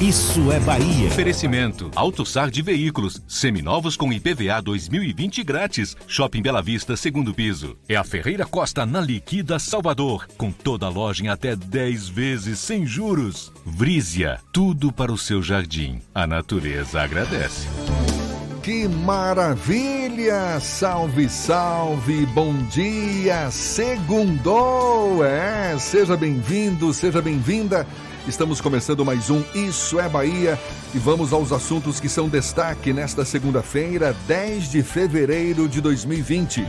Isso é Bahia. Oferecimento. AutoSar de veículos. Seminovos com IPVA 2020 grátis. Shopping Bela Vista, segundo piso. É a Ferreira Costa na Liquida Salvador. Com toda a loja em até 10 vezes sem juros. Vrízia. Tudo para o seu jardim. A natureza agradece. Que maravilha! Salve, salve! Bom dia! Segundou! É, seja bem-vindo, seja bem-vinda. Estamos começando mais um Isso é Bahia e vamos aos assuntos que são destaque nesta segunda-feira, 10 de fevereiro de 2020.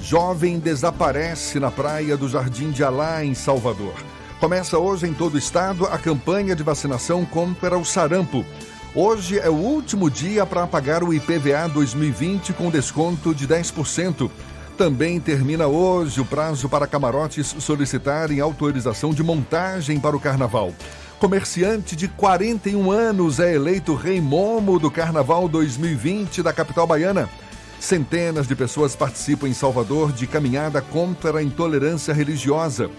Jovem desaparece na praia do Jardim de Alá, em Salvador. Começa hoje em todo o estado a campanha de vacinação contra o sarampo. Hoje é o último dia para pagar o IPVA 2020 com desconto de 10%. Também termina hoje o prazo para camarotes solicitarem autorização de montagem para o carnaval. Comerciante de 41 anos é eleito Rei Momo do Carnaval 2020 da capital baiana. Centenas de pessoas participam em Salvador de caminhada contra a intolerância religiosa.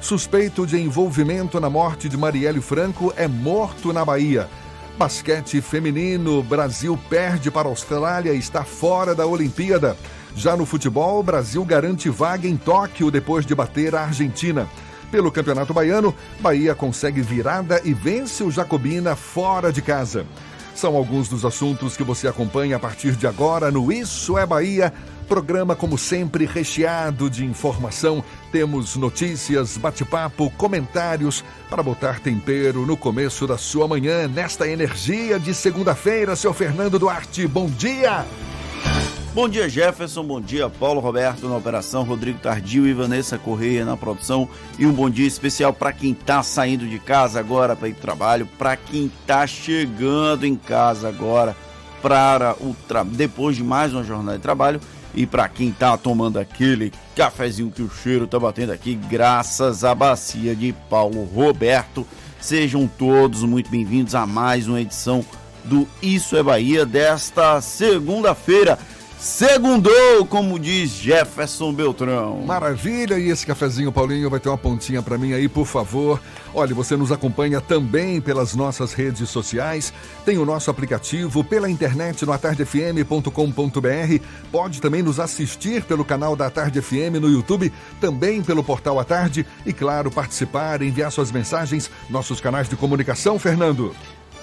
Suspeito de envolvimento na morte de Marielle Franco é morto na Bahia. Basquete feminino, Brasil perde para a Austrália e está fora da Olimpíada. Já no futebol, Brasil garante vaga em Tóquio depois de bater a Argentina. Pelo Campeonato Baiano, Bahia consegue virada e vence o Jacobina fora de casa. São alguns dos assuntos que você acompanha a partir de agora no Isso é Bahia. Programa, como sempre, recheado de informação. Temos notícias, bate-papo, comentários para botar tempero no começo da sua manhã, nesta energia de segunda-feira. Seu Fernando Duarte, bom dia! Bom dia, Jefferson. Bom dia, Paulo Roberto na operação, Rodrigo Tardio e Vanessa Correia na produção. E um bom dia especial para quem está saindo de casa agora para ir para o trabalho, para quem está chegando em casa agora para o tra... depois de mais uma jornada de trabalho e para quem está tomando aquele cafezinho que o cheiro está batendo aqui, graças à bacia de Paulo Roberto. Sejam todos muito bem-vindos a mais uma edição do Isso é Bahia desta segunda-feira. Segundou, como diz Jefferson Beltrão. Maravilha! E esse cafezinho, Paulinho, vai ter uma pontinha para mim aí, por favor. Olha, você nos acompanha também pelas nossas redes sociais. Tem o nosso aplicativo pela internet no atardefm.com.br. Pode também nos assistir pelo canal da Tarde FM no YouTube, também pelo portal A Tarde. E, claro, participar, enviar suas mensagens, nossos canais de comunicação, Fernando.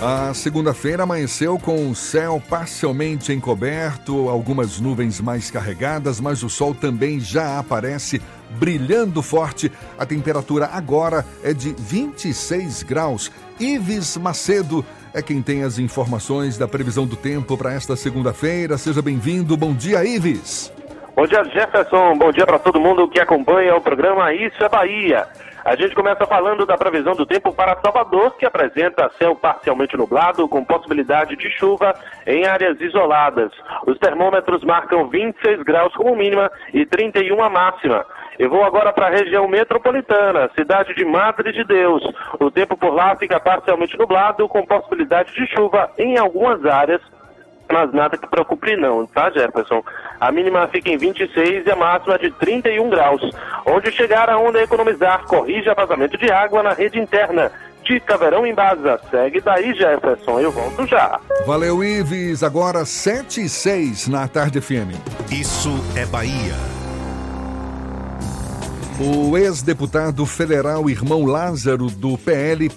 A segunda-feira amanheceu com o céu parcialmente encoberto, algumas nuvens mais carregadas, mas o sol também já aparece brilhando forte. A temperatura agora é de 26 graus. Ives Macedo é quem tem as informações da previsão do tempo para esta segunda-feira. Seja bem-vindo. Bom dia, Ives. Bom dia, Jefferson. Bom dia para todo mundo que acompanha o programa Isso é Bahia. A gente começa falando da previsão do tempo para Salvador, que apresenta céu parcialmente nublado, com possibilidade de chuva em áreas isoladas. Os termômetros marcam 26 graus como mínima e 31 a máxima. Eu vou agora para a região metropolitana, cidade de Madre de Deus. O tempo por lá fica parcialmente nublado, com possibilidade de chuva em algumas áreas, mas nada que preocupe não, tá, Jefferson? A mínima fica em 26 e a máxima de 31 graus. Onde chegar a onda economizar, corrija vazamento de água na rede interna. Dica Verão em Baza. Segue daí, Jefferson. Eu volto já. Valeu, Ives. Agora 7 e 6 na Tarde FM. Isso é Bahia. O ex-deputado federal Irmão Lázaro, do PL,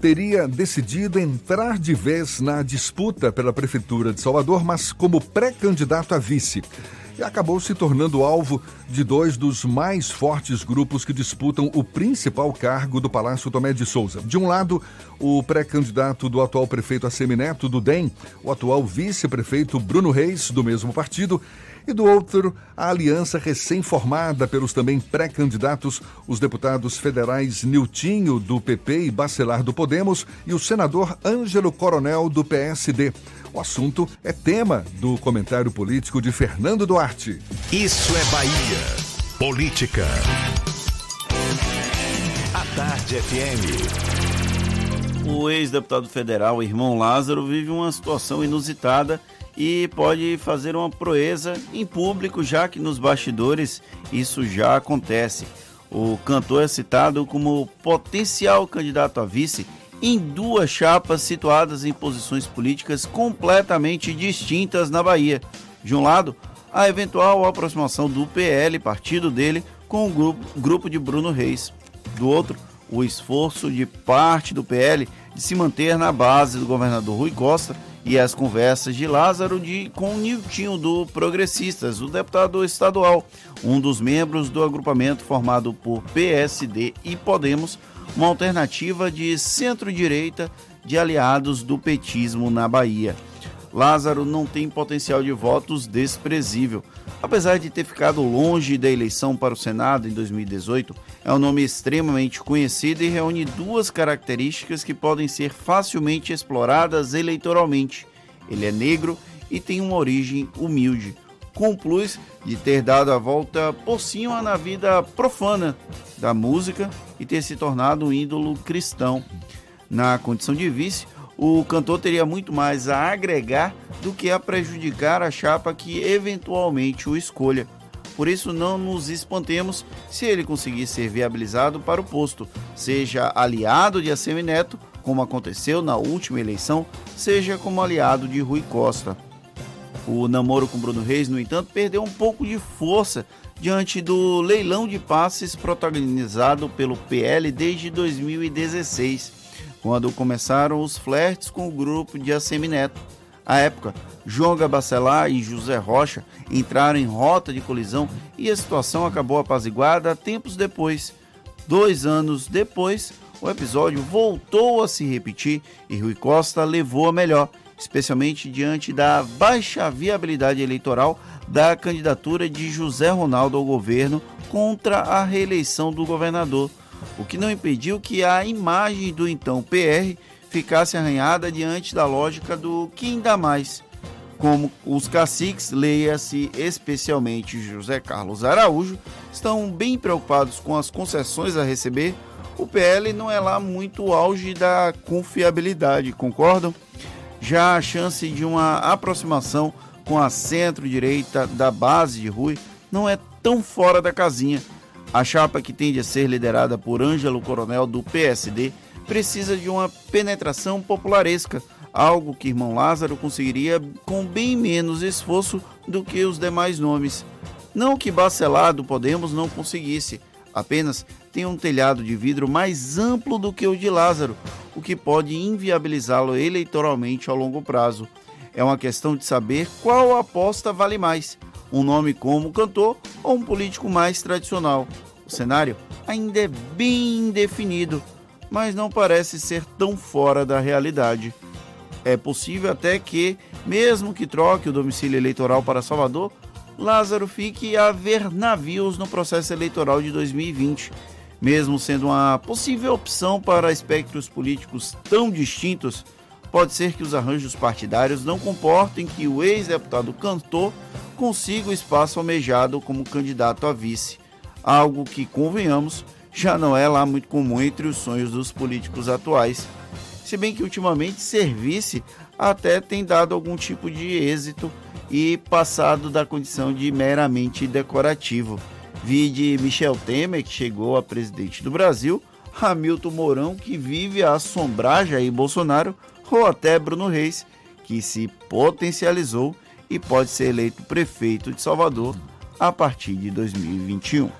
teria decidido entrar de vez na disputa pela Prefeitura de Salvador, mas como pré-candidato a vice. E acabou se tornando alvo de dois dos mais fortes grupos que disputam o principal cargo do Palácio Tomé de Souza. De um lado, o pré-candidato do atual prefeito Assemineto, do DEM, o atual vice-prefeito Bruno Reis, do mesmo partido, e do outro, a aliança recém-formada pelos também pré-candidatos, os deputados federais Niltinho, do PP e Bacelar, do Podemos, e o senador Ângelo Coronel, do PSD. O assunto é tema do comentário político de Fernando Duarte. Isso é Bahia. Política. A Tarde FM. O ex-deputado federal, irmão Lázaro, vive uma situação inusitada e pode fazer uma proeza em público, já que nos bastidores isso já acontece. O cantor é citado como potencial candidato a vice em duas chapas situadas em posições políticas completamente distintas na Bahia. De um lado, a eventual aproximação do PL, partido dele, com o grupo, grupo de Bruno Reis. Do outro, o esforço de parte do PL de se manter na base do governador Rui Costa e as conversas de Lázaro de, com Niltinho do Progressistas, o deputado estadual, um dos membros do agrupamento formado por PSD e Podemos, uma alternativa de centro-direita de aliados do petismo na Bahia. Lázaro não tem potencial de votos desprezível. Apesar de ter ficado longe da eleição para o Senado em 2018, é um nome extremamente conhecido e reúne duas características que podem ser facilmente exploradas eleitoralmente. Ele é negro e tem uma origem humilde, com o plus de ter dado a volta por cima na vida profana da música e ter se tornado um ídolo cristão. Na condição de vice, o cantor teria muito mais a agregar do que a prejudicar a chapa que eventualmente o escolha. Por isso, não nos espantemos se ele conseguir ser viabilizado para o posto, seja aliado de ACM Neto, como aconteceu na última eleição, seja como aliado de Rui Costa. O namoro com Bruno Reis, no entanto, perdeu um pouco de força diante do leilão de passes protagonizado pelo PL desde 2016 quando começaram os flertes com o grupo de Assemineto. À época, João Gabacelar e José Rocha entraram em rota de colisão e a situação acabou apaziguada tempos depois. Dois anos depois, o episódio voltou a se repetir e Rui Costa levou a melhor, especialmente diante da baixa viabilidade eleitoral da candidatura de José Ronaldo ao governo contra a reeleição do governador o que não impediu que a imagem do então PR ficasse arranhada diante da lógica do quem dá mais. Como os caciques, leia-se especialmente José Carlos Araújo, estão bem preocupados com as concessões a receber, o PL não é lá muito auge da confiabilidade, concordam? Já a chance de uma aproximação com a centro-direita da base de Rui não é tão fora da casinha a chapa, que tende a ser liderada por Ângelo Coronel do PSD, precisa de uma penetração popularesca, algo que irmão Lázaro conseguiria com bem menos esforço do que os demais nomes. Não que Bacelar do Podemos não conseguisse, apenas tem um telhado de vidro mais amplo do que o de Lázaro, o que pode inviabilizá-lo eleitoralmente ao longo prazo. É uma questão de saber qual aposta vale mais um nome como cantor ou um político mais tradicional. O cenário ainda é bem indefinido, mas não parece ser tão fora da realidade. É possível até que, mesmo que troque o domicílio eleitoral para Salvador, Lázaro fique a ver navios no processo eleitoral de 2020, mesmo sendo uma possível opção para espectros políticos tão distintos. Pode ser que os arranjos partidários não comportem que o ex-deputado cantor consiga o espaço almejado como candidato a vice. algo que, convenhamos, já não é lá muito comum entre os sonhos dos políticos atuais. Se bem que ultimamente serviço até tem dado algum tipo de êxito e passado da condição de meramente decorativo. Vi de Michel Temer, que chegou a presidente do Brasil, Hamilton Mourão, que vive a assombrar Jair Bolsonaro, ou até Bruno Reis, que se potencializou e pode ser eleito prefeito de Salvador a partir de 2021.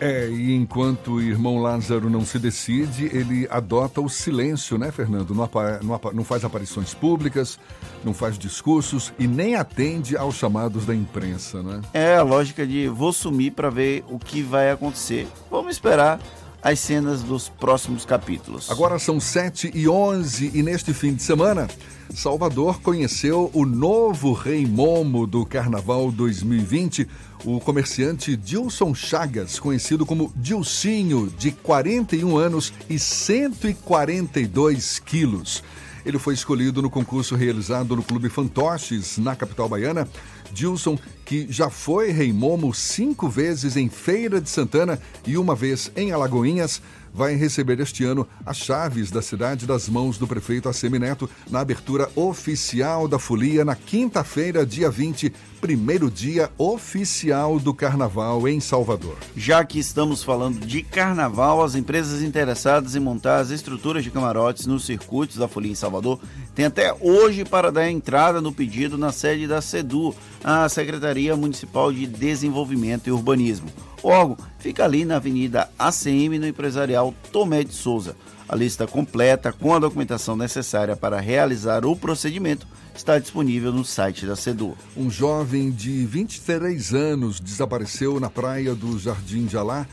É, e enquanto o irmão Lázaro não se decide, ele adota o silêncio, né, Fernando? Não, não, não, faz aparições públicas, não faz discursos e nem atende aos chamados da imprensa, né? É a lógica de vou sumir para ver o que vai acontecer. Vamos esperar as cenas dos próximos capítulos. Agora são 7 e 11 e neste fim de semana, Salvador conheceu o novo rei Momo do Carnaval 2020, o comerciante Dilson Chagas, conhecido como Dilcinho, de 41 anos e 142 quilos. Ele foi escolhido no concurso realizado no Clube Fantoches, na capital baiana. Dilson, que já foi rei Momo cinco vezes em Feira de Santana e uma vez em Alagoinhas, vai receber este ano as chaves da cidade das mãos do prefeito Assemineto na abertura oficial da folia na quinta-feira, dia 20, primeiro dia oficial do carnaval em Salvador. Já que estamos falando de carnaval, as empresas interessadas em montar as estruturas de camarotes nos circuitos da folia em Salvador têm até hoje para dar entrada no pedido na sede da SEDU, a Secretaria Municipal de Desenvolvimento e Urbanismo. O órgão fica ali na Avenida ACM, no empresarial Tomé de Souza. A lista completa, com a documentação necessária para realizar o procedimento, está disponível no site da SEDU. Um jovem de 23 anos desapareceu na praia do Jardim de Alá.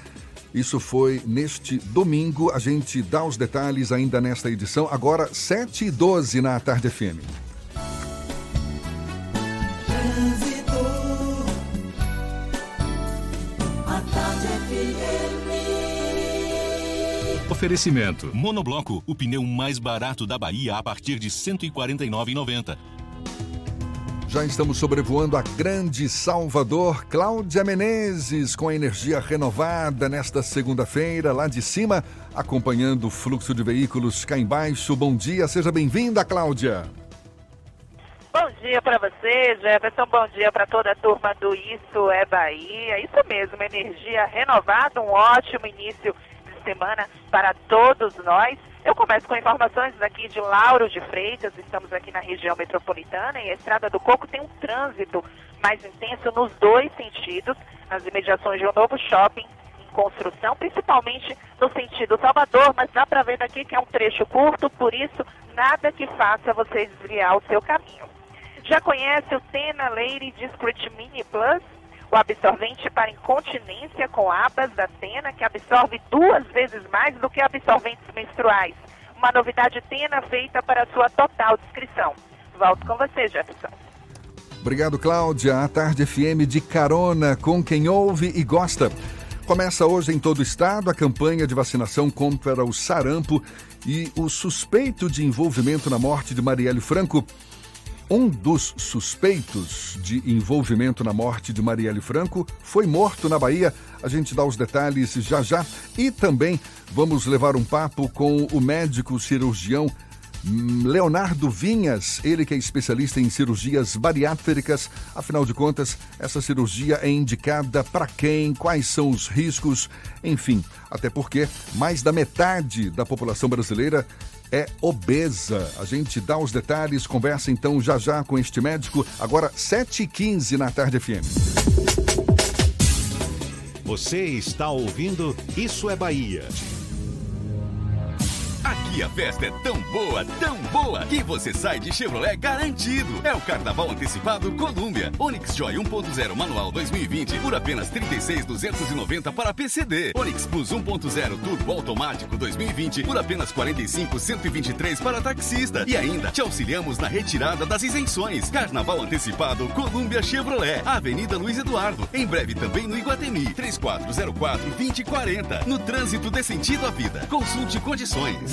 Isso foi neste domingo. A gente dá os detalhes ainda nesta edição. Agora, 7 e 12 na Tarde FM. Oferecimento. Monobloco, o pneu mais barato da Bahia a partir de R$ 149,90. Já estamos sobrevoando a grande Salvador. Cláudia Menezes, com a energia renovada nesta segunda-feira, lá de cima, acompanhando o fluxo de veículos cá embaixo. Bom dia, seja bem-vinda, Cláudia. Bom dia para você, Jefferson. Bom dia para toda a turma do Isso é Bahia. Isso mesmo, energia renovada, um ótimo início semana para todos nós. Eu começo com informações aqui de Lauro de Freitas, estamos aqui na região metropolitana e a Estrada do Coco tem um trânsito mais intenso nos dois sentidos, nas imediações de um novo shopping em construção, principalmente no sentido Salvador, mas dá para ver daqui que é um trecho curto, por isso nada que faça você desviar o seu caminho. Já conhece o Tena Lady Discreet Mini Plus? o absorvente para incontinência com abas da Tena, que absorve duas vezes mais do que absorventes menstruais. Uma novidade Tena feita para sua total descrição. Volto com você, Jefferson. Obrigado, Cláudia. A Tarde FM de carona com quem ouve e gosta. Começa hoje em todo o estado a campanha de vacinação contra o sarampo e o suspeito de envolvimento na morte de Marielle Franco um dos suspeitos de envolvimento na morte de Marielle Franco foi morto na Bahia. A gente dá os detalhes já já. E também vamos levar um papo com o médico cirurgião Leonardo Vinhas, ele que é especialista em cirurgias bariátricas. Afinal de contas, essa cirurgia é indicada para quem? Quais são os riscos? Enfim, até porque mais da metade da população brasileira é obesa. A gente dá os detalhes, conversa então já já com este médico, agora 7h15 na Tarde FM. Você está ouvindo Isso é Bahia. Aqui a festa é tão boa, tão boa, que você sai de Chevrolet garantido. É o Carnaval Antecipado Colômbia. Onix Joy 1.0 Manual 2020 por apenas 36,290 para PCD. Onix Plus 1.0 Turbo Automático 2020 por apenas 45,123 para taxista. E ainda te auxiliamos na retirada das isenções. Carnaval Antecipado Colômbia Chevrolet. Avenida Luiz Eduardo. Em breve também no Iguatemi. 3404 2040. No trânsito dê sentido à vida. Consulte condições.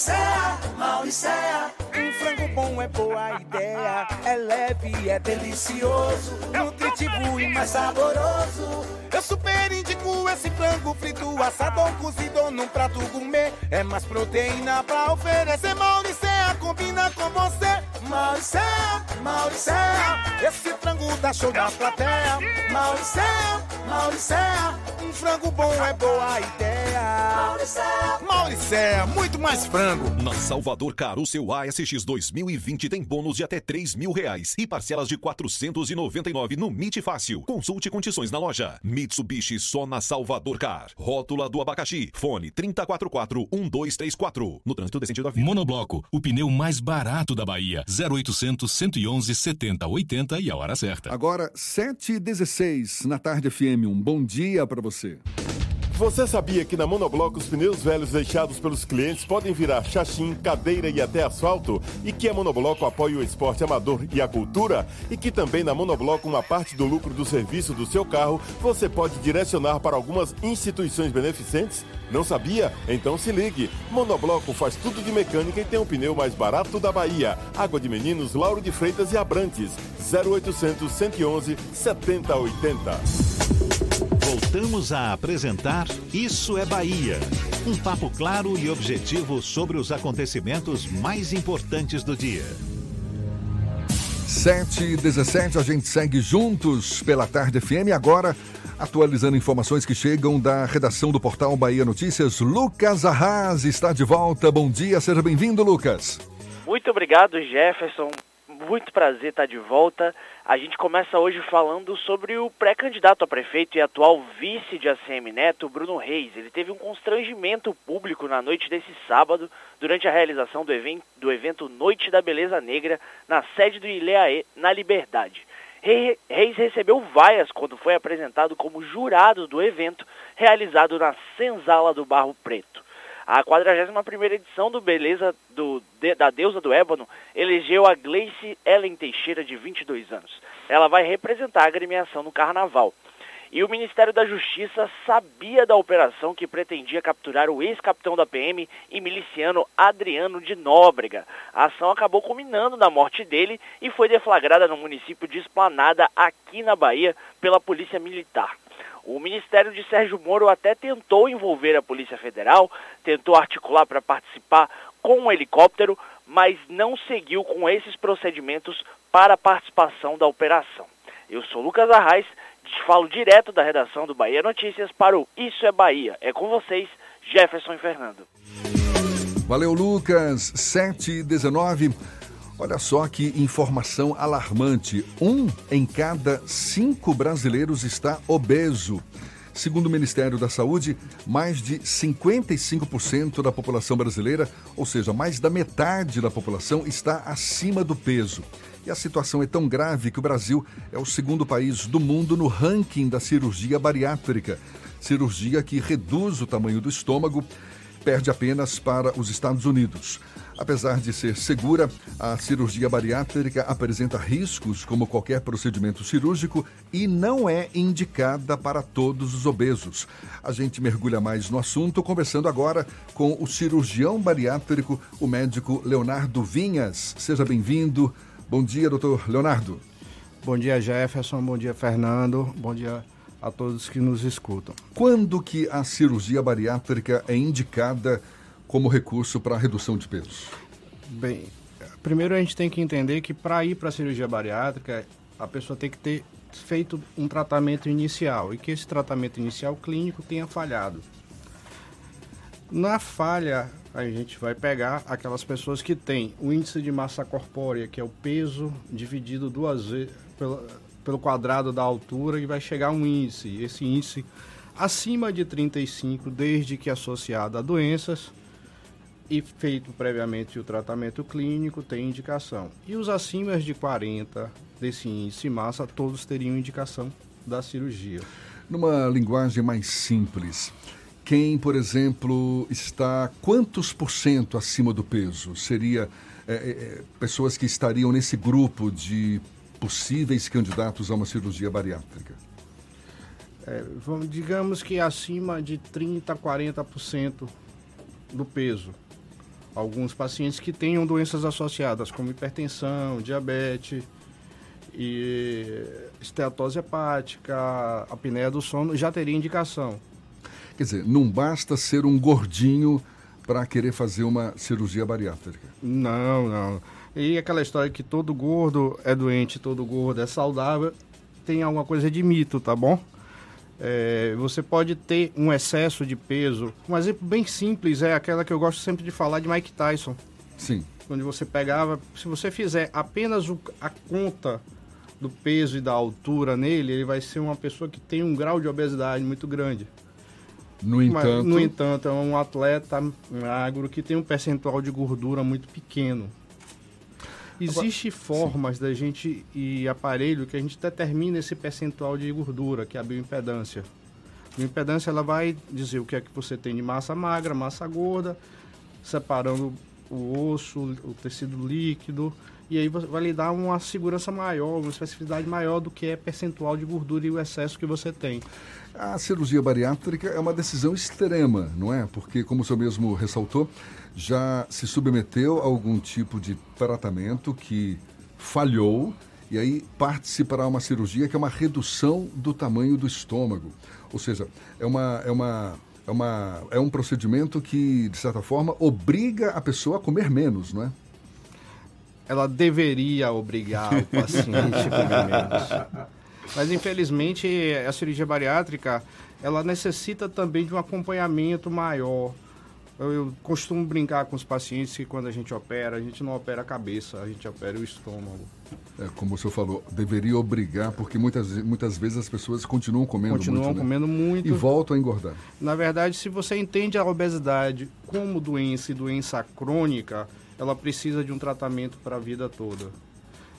Mauricéia, Mauricéia, um frango bom é boa ideia. É leve, é delicioso, nutritivo e mais saboroso. Eu super indico esse frango frito, assado ou cozido num prato gourmet. É mais proteína pra oferecer. Mauricéia combina com você. Mauricéia, Mauricéia, esse frango dá show na plateia. Mauricéia, Mauricéia, um frango bom é boa ideia. Mauricéia, Mauricéia, muito mais frango. Na Salvador Car, o seu ASX 2020 tem bônus de até 3 mil reais e parcelas de 499 no MIT Fácil. Consulte condições na loja. Mitsubishi só na Salvador Car. Rótula do abacaxi. Fone 3044-1234. No trânsito decente da vida. Monobloco, o pneu mais barato da Bahia. 0800 111 70 80 e a hora certa. Agora, 7h16 na tarde FM. Um bom dia para você. Você sabia que na Monobloco os pneus velhos deixados pelos clientes podem virar chachim, cadeira e até asfalto? E que a Monobloco apoia o esporte amador e a cultura? E que também na Monobloco uma parte do lucro do serviço do seu carro você pode direcionar para algumas instituições beneficentes? Não sabia? Então se ligue. Monobloco faz tudo de mecânica e tem o pneu mais barato da Bahia. Água de Meninos, Lauro de Freitas e Abrantes. 0800 111 7080. Voltamos a apresentar Isso é Bahia. Um papo claro e objetivo sobre os acontecimentos mais importantes do dia. 7 e 17 a gente segue juntos pela Tarde FM. Agora, atualizando informações que chegam da redação do portal Bahia Notícias, Lucas Arras está de volta. Bom dia, seja bem-vindo, Lucas. Muito obrigado, Jefferson. Muito prazer estar de volta. A gente começa hoje falando sobre o pré-candidato a prefeito e atual vice de ACM Neto, Bruno Reis. Ele teve um constrangimento público na noite desse sábado, durante a realização do evento, Noite da Beleza Negra, na sede do ILEAE, na Liberdade. Reis recebeu vaias quando foi apresentado como jurado do evento, realizado na Senzala do Barro Preto. A 41ª edição do Beleza do, de, da Deusa do Ébano elegeu a Gleice Ellen Teixeira, de 22 anos. Ela vai representar a agremiação no Carnaval. E o Ministério da Justiça sabia da operação que pretendia capturar o ex-capitão da PM e miliciano Adriano de Nóbrega. A ação acabou culminando na morte dele e foi deflagrada no município de Esplanada, aqui na Bahia, pela Polícia Militar. O Ministério de Sérgio Moro até tentou envolver a Polícia Federal, tentou articular para participar com um helicóptero, mas não seguiu com esses procedimentos para a participação da operação. Eu sou Lucas Arraes, falo direto da redação do Bahia Notícias para o Isso é Bahia. É com vocês, Jefferson e Fernando. Valeu, Lucas. 7 e 19. Olha só que informação alarmante. Um em cada cinco brasileiros está obeso. Segundo o Ministério da Saúde, mais de 55% da população brasileira, ou seja, mais da metade da população, está acima do peso. E a situação é tão grave que o Brasil é o segundo país do mundo no ranking da cirurgia bariátrica. Cirurgia que reduz o tamanho do estômago, perde apenas para os Estados Unidos. Apesar de ser segura, a cirurgia bariátrica apresenta riscos como qualquer procedimento cirúrgico e não é indicada para todos os obesos. A gente mergulha mais no assunto conversando agora com o cirurgião bariátrico, o médico Leonardo Vinhas. Seja bem-vindo. Bom dia, doutor Leonardo. Bom dia, Jefferson. Bom dia, Fernando. Bom dia a todos que nos escutam. Quando que a cirurgia bariátrica é indicada como recurso para a redução de peso? Bem, primeiro a gente tem que entender que para ir para a cirurgia bariátrica, a pessoa tem que ter feito um tratamento inicial e que esse tratamento inicial clínico tenha falhado. Na falha, a gente vai pegar aquelas pessoas que têm o índice de massa corpórea, que é o peso dividido duas vezes pelo, pelo quadrado da altura, e vai chegar um índice. Esse índice acima de 35, desde que associado a doenças, e feito previamente o tratamento clínico, tem indicação. E os acima de 40 desse índice massa, todos teriam indicação da cirurgia. Numa linguagem mais simples, quem, por exemplo, está quantos por cento acima do peso? Seria é, é, pessoas que estariam nesse grupo de possíveis candidatos a uma cirurgia bariátrica? É, vamos, digamos que acima de 30% a 40% do peso. Alguns pacientes que tenham doenças associadas, como hipertensão, diabetes, e esteatose hepática, apneia do sono, já teria indicação. Quer dizer, não basta ser um gordinho para querer fazer uma cirurgia bariátrica. Não, não. E aquela história que todo gordo é doente, todo gordo é saudável, tem alguma coisa de mito, tá bom? É, você pode ter um excesso de peso. Um exemplo bem simples é aquela que eu gosto sempre de falar de Mike Tyson. Sim. Quando você pegava, se você fizer apenas o, a conta do peso e da altura nele, ele vai ser uma pessoa que tem um grau de obesidade muito grande. No entanto, Mas, no entanto é um atleta magro que tem um percentual de gordura muito pequeno. Existem formas Sim. da gente e aparelho que a gente determina esse percentual de gordura, que é a bioimpedância. A bioimpedância ela vai dizer o que é que você tem de massa magra, massa gorda, separando o osso, o tecido líquido e aí vai lhe dar uma segurança maior, uma especificidade maior do que é percentual de gordura e o excesso que você tem. A cirurgia bariátrica é uma decisão extrema, não é? Porque, como o senhor mesmo ressaltou, já se submeteu a algum tipo de tratamento que falhou e aí parte-se para uma cirurgia que é uma redução do tamanho do estômago. Ou seja, é uma, é uma é, uma, é um procedimento que, de certa forma, obriga a pessoa a comer menos, não é? ela deveria obrigar o paciente a comer menos. Mas infelizmente a cirurgia bariátrica ela necessita também de um acompanhamento maior. Eu, eu, costumo brincar com os pacientes que quando a gente opera, a gente não opera a cabeça, a gente opera o estômago. É, como o senhor falou, deveria obrigar, porque muitas, muitas vezes as pessoas continuam comendo continuam muito. Continuam comendo né? muito. E voltam a engordar. Na verdade, se você entende a obesidade como doença e doença crônica, ela precisa de um tratamento para a vida toda.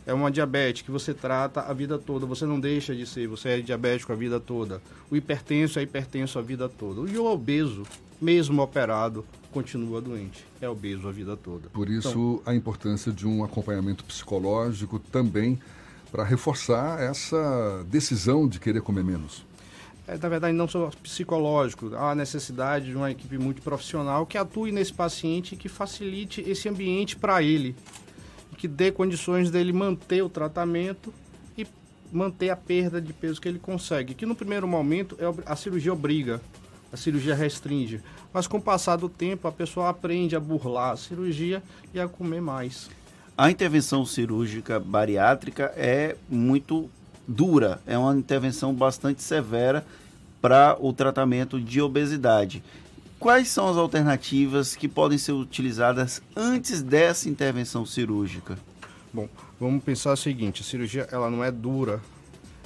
É uma diabetes que você trata a vida toda, você não deixa de ser, você é diabético a vida toda. O hipertenso é hipertenso a vida toda. E o obeso, mesmo operado, continua doente. É obeso a vida toda. Por isso, então, a importância de um acompanhamento psicológico também para reforçar essa decisão de querer comer menos é, na verdade, não só psicológico, há a necessidade de uma equipe multiprofissional que atue nesse paciente e que facilite esse ambiente para ele, que dê condições dele manter o tratamento e manter a perda de peso que ele consegue. Que no primeiro momento é a cirurgia obriga, a cirurgia restringe, mas com o passar do tempo a pessoa aprende a burlar a cirurgia e a comer mais. A intervenção cirúrgica bariátrica é muito dura, é uma intervenção bastante severa para o tratamento de obesidade. Quais são as alternativas que podem ser utilizadas antes dessa intervenção cirúrgica? Bom, vamos pensar o seguinte: a cirurgia ela não é dura,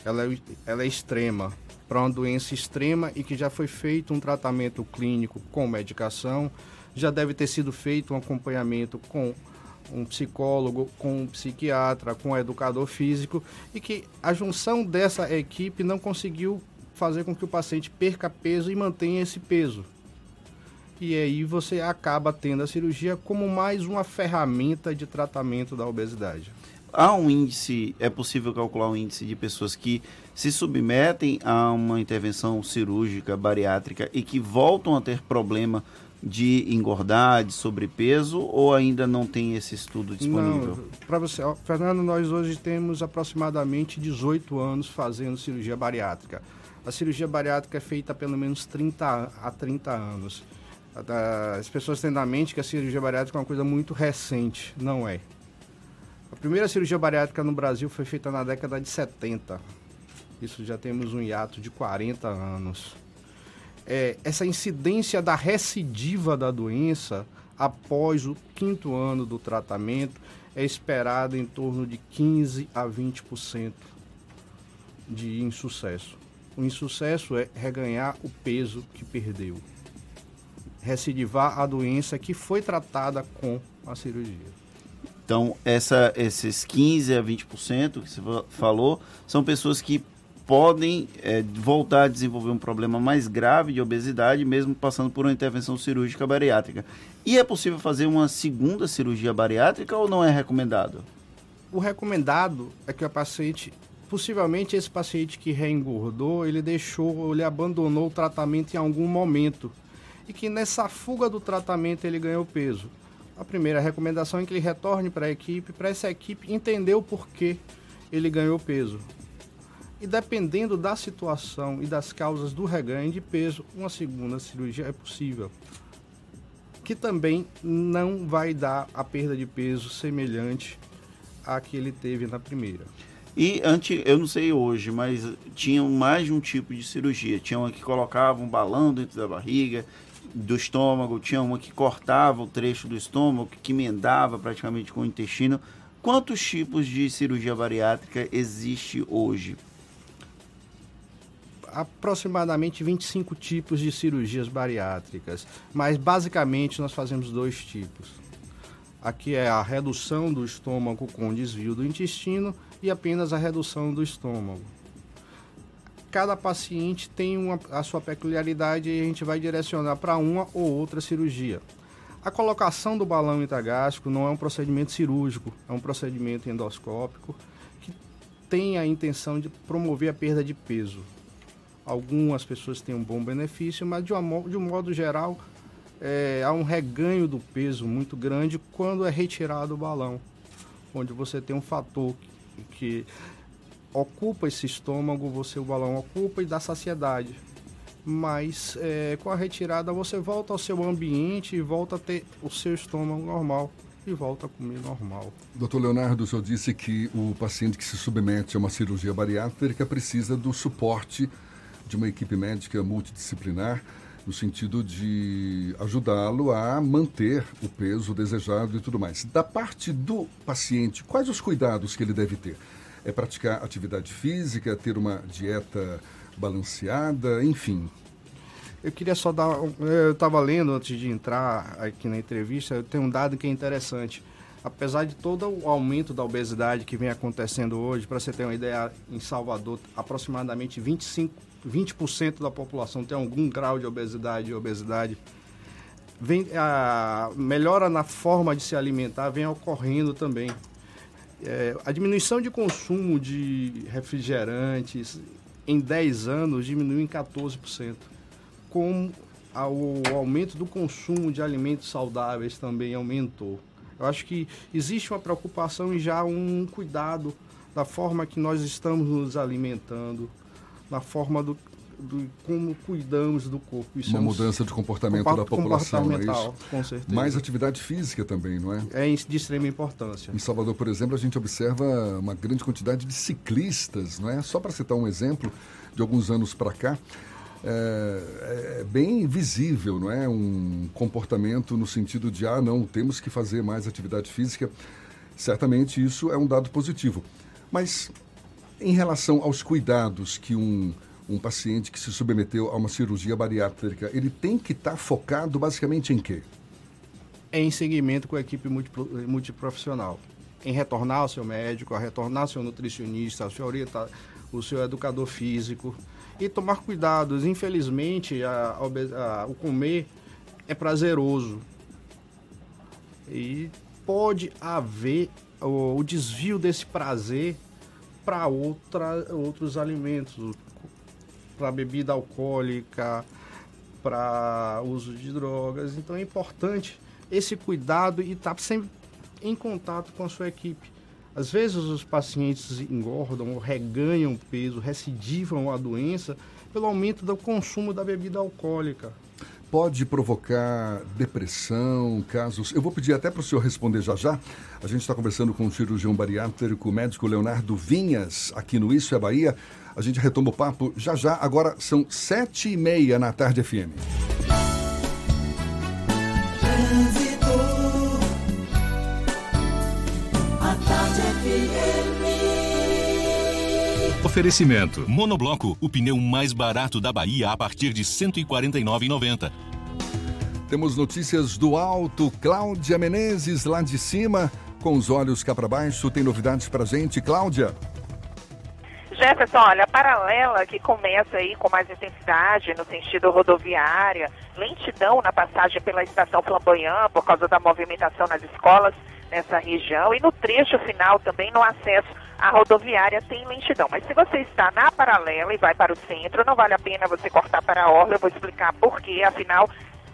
ela é, ela é extrema. Para uma doença extrema e que já foi feito um tratamento clínico com medicação, já deve ter sido feito um acompanhamento com um psicólogo, com um psiquiatra, com um educador físico e que a junção dessa equipe não conseguiu fazer com que o paciente perca peso e mantenha esse peso. E aí você acaba tendo a cirurgia como mais uma ferramenta de tratamento da obesidade. Há um índice, é possível calcular um índice de pessoas que se submetem a uma intervenção cirúrgica bariátrica e que voltam a ter problema de engordar, de sobrepeso, ou ainda não tem esse estudo disponível? Para você, ó, Fernando, nós hoje temos aproximadamente 18 anos fazendo cirurgia bariátrica. A cirurgia bariátrica é feita há pelo menos 30 a 30 anos. As pessoas têm na mente que a cirurgia bariátrica é uma coisa muito recente. Não é. A primeira cirurgia bariátrica no Brasil foi feita na década de 70. Isso já temos um hiato de 40 anos é, essa incidência da recidiva da doença após o quinto ano do tratamento é esperada em torno de 15 a 20% de insucesso. O insucesso é reganhar o peso que perdeu. Recidivar a doença que foi tratada com a cirurgia. Então, essa, esses 15 a 20% que você falou são pessoas que podem é, voltar a desenvolver um problema mais grave de obesidade, mesmo passando por uma intervenção cirúrgica bariátrica. E é possível fazer uma segunda cirurgia bariátrica ou não é recomendado? O recomendado é que o paciente, possivelmente esse paciente que reengordou, ele deixou, ele abandonou o tratamento em algum momento e que nessa fuga do tratamento ele ganhou peso. A primeira recomendação é que ele retorne para a equipe, para essa equipe entender o porquê ele ganhou peso. E dependendo da situação e das causas do reganho de peso, uma segunda cirurgia é possível. Que também não vai dar a perda de peso semelhante à que ele teve na primeira. E antes, eu não sei hoje, mas tinham mais de um tipo de cirurgia. Tinha uma que colocava um balão dentro da barriga, do estômago, tinha uma que cortava o trecho do estômago, que emendava praticamente com o intestino. Quantos tipos de cirurgia bariátrica existe hoje? Aproximadamente 25 tipos de cirurgias bariátricas, mas basicamente nós fazemos dois tipos. Aqui é a redução do estômago com desvio do intestino e apenas a redução do estômago cada paciente tem uma, a sua peculiaridade e a gente vai direcionar para uma ou outra cirurgia. A colocação do balão intragástrico não é um procedimento cirúrgico, é um procedimento endoscópico que tem a intenção de promover a perda de peso. Algumas pessoas têm um bom benefício, mas de, uma, de um modo geral é, há um reganho do peso muito grande quando é retirado o balão, onde você tem um fator que, que ocupa esse estômago, você o balão ocupa e dá saciedade. Mas é, com a retirada você volta ao seu ambiente e volta a ter o seu estômago normal e volta a comer normal. Doutor Leonardo, o senhor disse que o paciente que se submete a uma cirurgia bariátrica precisa do suporte de uma equipe médica multidisciplinar no sentido de ajudá-lo a manter o peso desejado e tudo mais. Da parte do paciente, quais os cuidados que ele deve ter? É praticar atividade física, ter uma dieta balanceada, enfim. Eu queria só dar. Eu estava lendo antes de entrar aqui na entrevista, tem um dado que é interessante. Apesar de todo o aumento da obesidade que vem acontecendo hoje, para você ter uma ideia, em Salvador, aproximadamente 25, 20% da população tem algum grau de obesidade obesidade. Vem, a melhora na forma de se alimentar vem ocorrendo também. É, a diminuição de consumo de refrigerantes em 10 anos diminuiu em 14%. Com o aumento do consumo de alimentos saudáveis também aumentou. Eu acho que existe uma preocupação e já um cuidado da forma que nós estamos nos alimentando, na forma do, do como cuidamos do corpo. Isso Uma é um, mudança de comportamento da população, é isso? Com certeza. Mais atividade física também, não é? É de extrema importância. Em Salvador, por exemplo, a gente observa uma grande quantidade de ciclistas, não é? Só para citar um exemplo, de alguns anos para cá, é, é, bem visível, não é? Um comportamento no sentido de, ah, não, temos que fazer mais atividade física. Certamente isso é um dado positivo. Mas em relação aos cuidados que um um paciente que se submeteu a uma cirurgia bariátrica, ele tem que estar tá focado basicamente em quê? Em seguimento com a equipe multiprofissional. Em retornar ao seu médico, a retornar ao seu nutricionista, ao seu, orienta, o seu educador físico e tomar cuidados. Infelizmente, a, a, o comer é prazeroso e pode haver o, o desvio desse prazer para outros alimentos, para bebida alcoólica, para uso de drogas. Então é importante esse cuidado e estar tá sempre em contato com a sua equipe. Às vezes os pacientes engordam ou reganham peso, recidivam a doença pelo aumento do consumo da bebida alcoólica. Pode provocar depressão, casos. Eu vou pedir até para o senhor responder já já. A gente está conversando com o cirurgião bariátrico, médico Leonardo Vinhas, aqui no Isso é Bahia. A gente retoma o papo já já. Agora são sete e meia na tarde FM. Oferecimento. Monobloco, o pneu mais barato da Bahia a partir de R$ 149,90. Temos notícias do alto. Cláudia Menezes, lá de cima, com os olhos cá para baixo. Tem novidades pra gente, Cláudia? Jefferson, olha, a paralela que começa aí com mais intensidade no sentido rodoviária, lentidão na passagem pela estação Flamboyant por causa da movimentação nas escolas nessa região e no trecho final também no acesso à rodoviária tem lentidão. Mas se você está na paralela e vai para o centro, não vale a pena você cortar para a orla, eu vou explicar por quê, afinal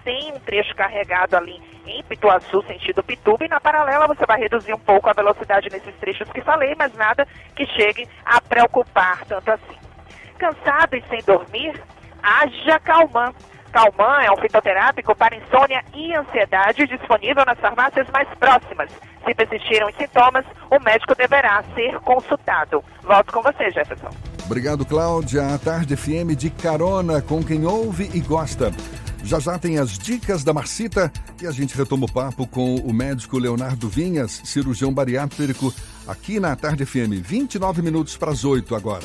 tem um trecho carregado ali em Pituaçu, sentido Pituba, e na paralela você vai reduzir um pouco a velocidade nesses trechos que falei, mas nada que chegue a preocupar tanto assim. Cansado e sem dormir? Haja Calman. Calman é um fitoterápico para insônia e ansiedade disponível nas farmácias mais próximas. Se persistirem os sintomas, o médico deverá ser consultado. Volto com você, Jefferson. Obrigado, Cláudia. A Tarde FM de carona com quem ouve e gosta. Já já tem as dicas da Marcita e a gente retoma o papo com o médico Leonardo Vinhas, cirurgião bariátrico, aqui na Tarde FM. 29 minutos para as 8 agora.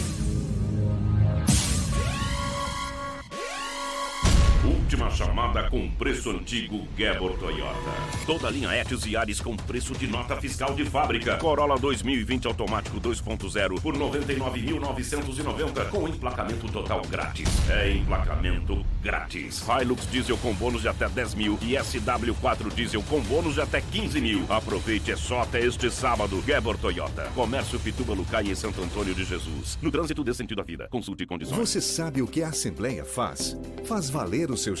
Última chamada com preço antigo Gebor Toyota. Toda linha Etios e Ares com preço de nota fiscal de fábrica. Corolla 2020 automático 2.0 por 99.990 com emplacamento total grátis. É emplacamento grátis. Hilux diesel com bônus de até 10 mil e SW4 diesel com bônus de até 15 mil. Aproveite é só até este sábado. Gebor Toyota. Comércio Pituba Lucai em Santo Antônio de Jesus. No trânsito dê sentido à vida. Consulte condições. Você sabe o que a Assembleia faz? Faz valer os seus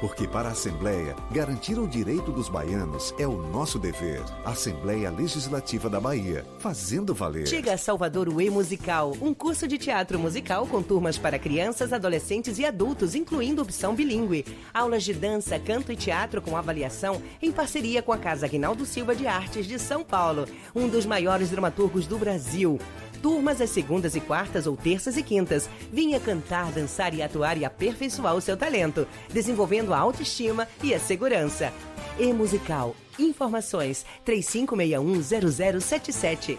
Porque para a Assembleia, garantir o direito dos baianos é o nosso dever. Assembleia Legislativa da Bahia, fazendo valer. Chega a Salvador o E-Musical, um curso de teatro musical com turmas para crianças, adolescentes e adultos, incluindo opção bilíngue. Aulas de dança, canto e teatro com avaliação em parceria com a Casa Aguinaldo Silva de Artes de São Paulo, um dos maiores dramaturgos do Brasil. Turmas às segundas e quartas ou terças e quintas. Vinha cantar, dançar e atuar e aperfeiçoar o seu talento, desenvolvendo a autoestima e a segurança. E-Musical. Informações 35610077.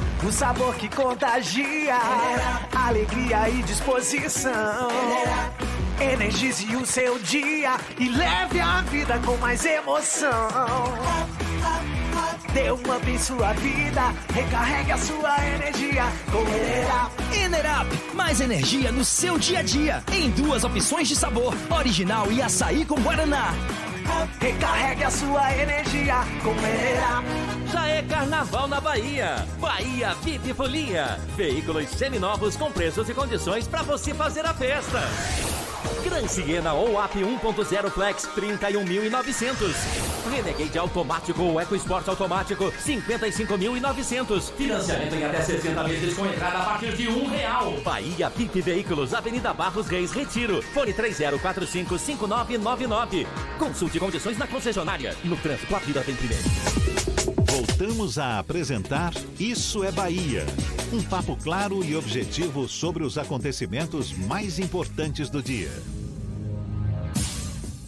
O sabor que contagia, alegria e disposição. Energize o seu dia e leve a vida com mais emoção. Dê um up em sua vida, recarregue a sua energia com Enerap. Enerap, mais energia no seu dia a dia. Em duas opções de sabor, original e açaí com guaraná. Recarregue a sua energia com Enerap. Já é carnaval na Bahia. Bahia VIP Folia. Veículos seminovos com preços e condições para você fazer a festa. Gran Siena ou AP 1.0 Flex 31.900. Renegade automático ou EcoSport automático 55.900. Financiamento em até 60 vezes com entrada a partir de um real. Bahia VIP Veículos, Avenida Barros Reis, Retiro. Fone 30455999. Consulte condições na concessionária. No trânsito, a vida vem primeiro. Voltamos a apresentar Isso é Bahia. Um papo claro e objetivo sobre os acontecimentos mais importantes do dia.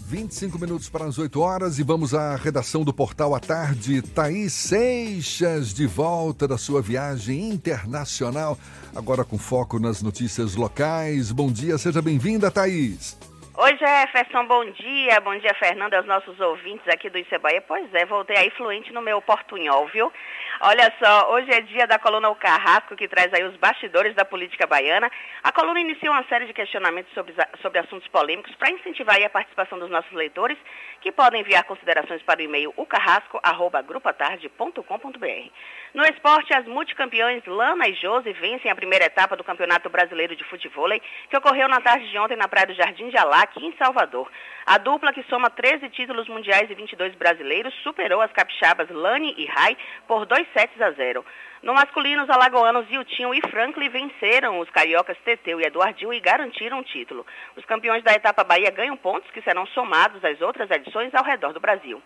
25 minutos para as 8 horas e vamos à redação do Portal à Tarde. Thaís Seixas, de volta da sua viagem internacional, agora com foco nas notícias locais. Bom dia, seja bem-vinda, Thaís. Oi, Jefferson, bom dia. Bom dia, Fernanda, aos nossos ouvintes aqui do Icebaia. Pois é, voltei aí fluente no meu portunhol, viu? Olha só, hoje é dia da coluna O Carrasco, que traz aí os bastidores da política baiana. A coluna inicia uma série de questionamentos sobre, sobre assuntos polêmicos para incentivar aí a participação dos nossos leitores, que podem enviar considerações para o e-mail ucarrasco.grupotarde.com.br. No esporte, as multicampeões Lana e Josi vencem a primeira etapa do Campeonato Brasileiro de Futebol, que ocorreu na tarde de ontem na Praia do Jardim de Alá, aqui em Salvador. A dupla, que soma 13 títulos mundiais e 22 brasileiros, superou as capixabas Lani e Rai por 2 sets a 0. No masculino, os alagoanos Ziltinho e Franklin venceram os cariocas Teteu e Eduardinho e garantiram o título. Os campeões da etapa Bahia ganham pontos que serão somados às outras edições ao redor do Brasil.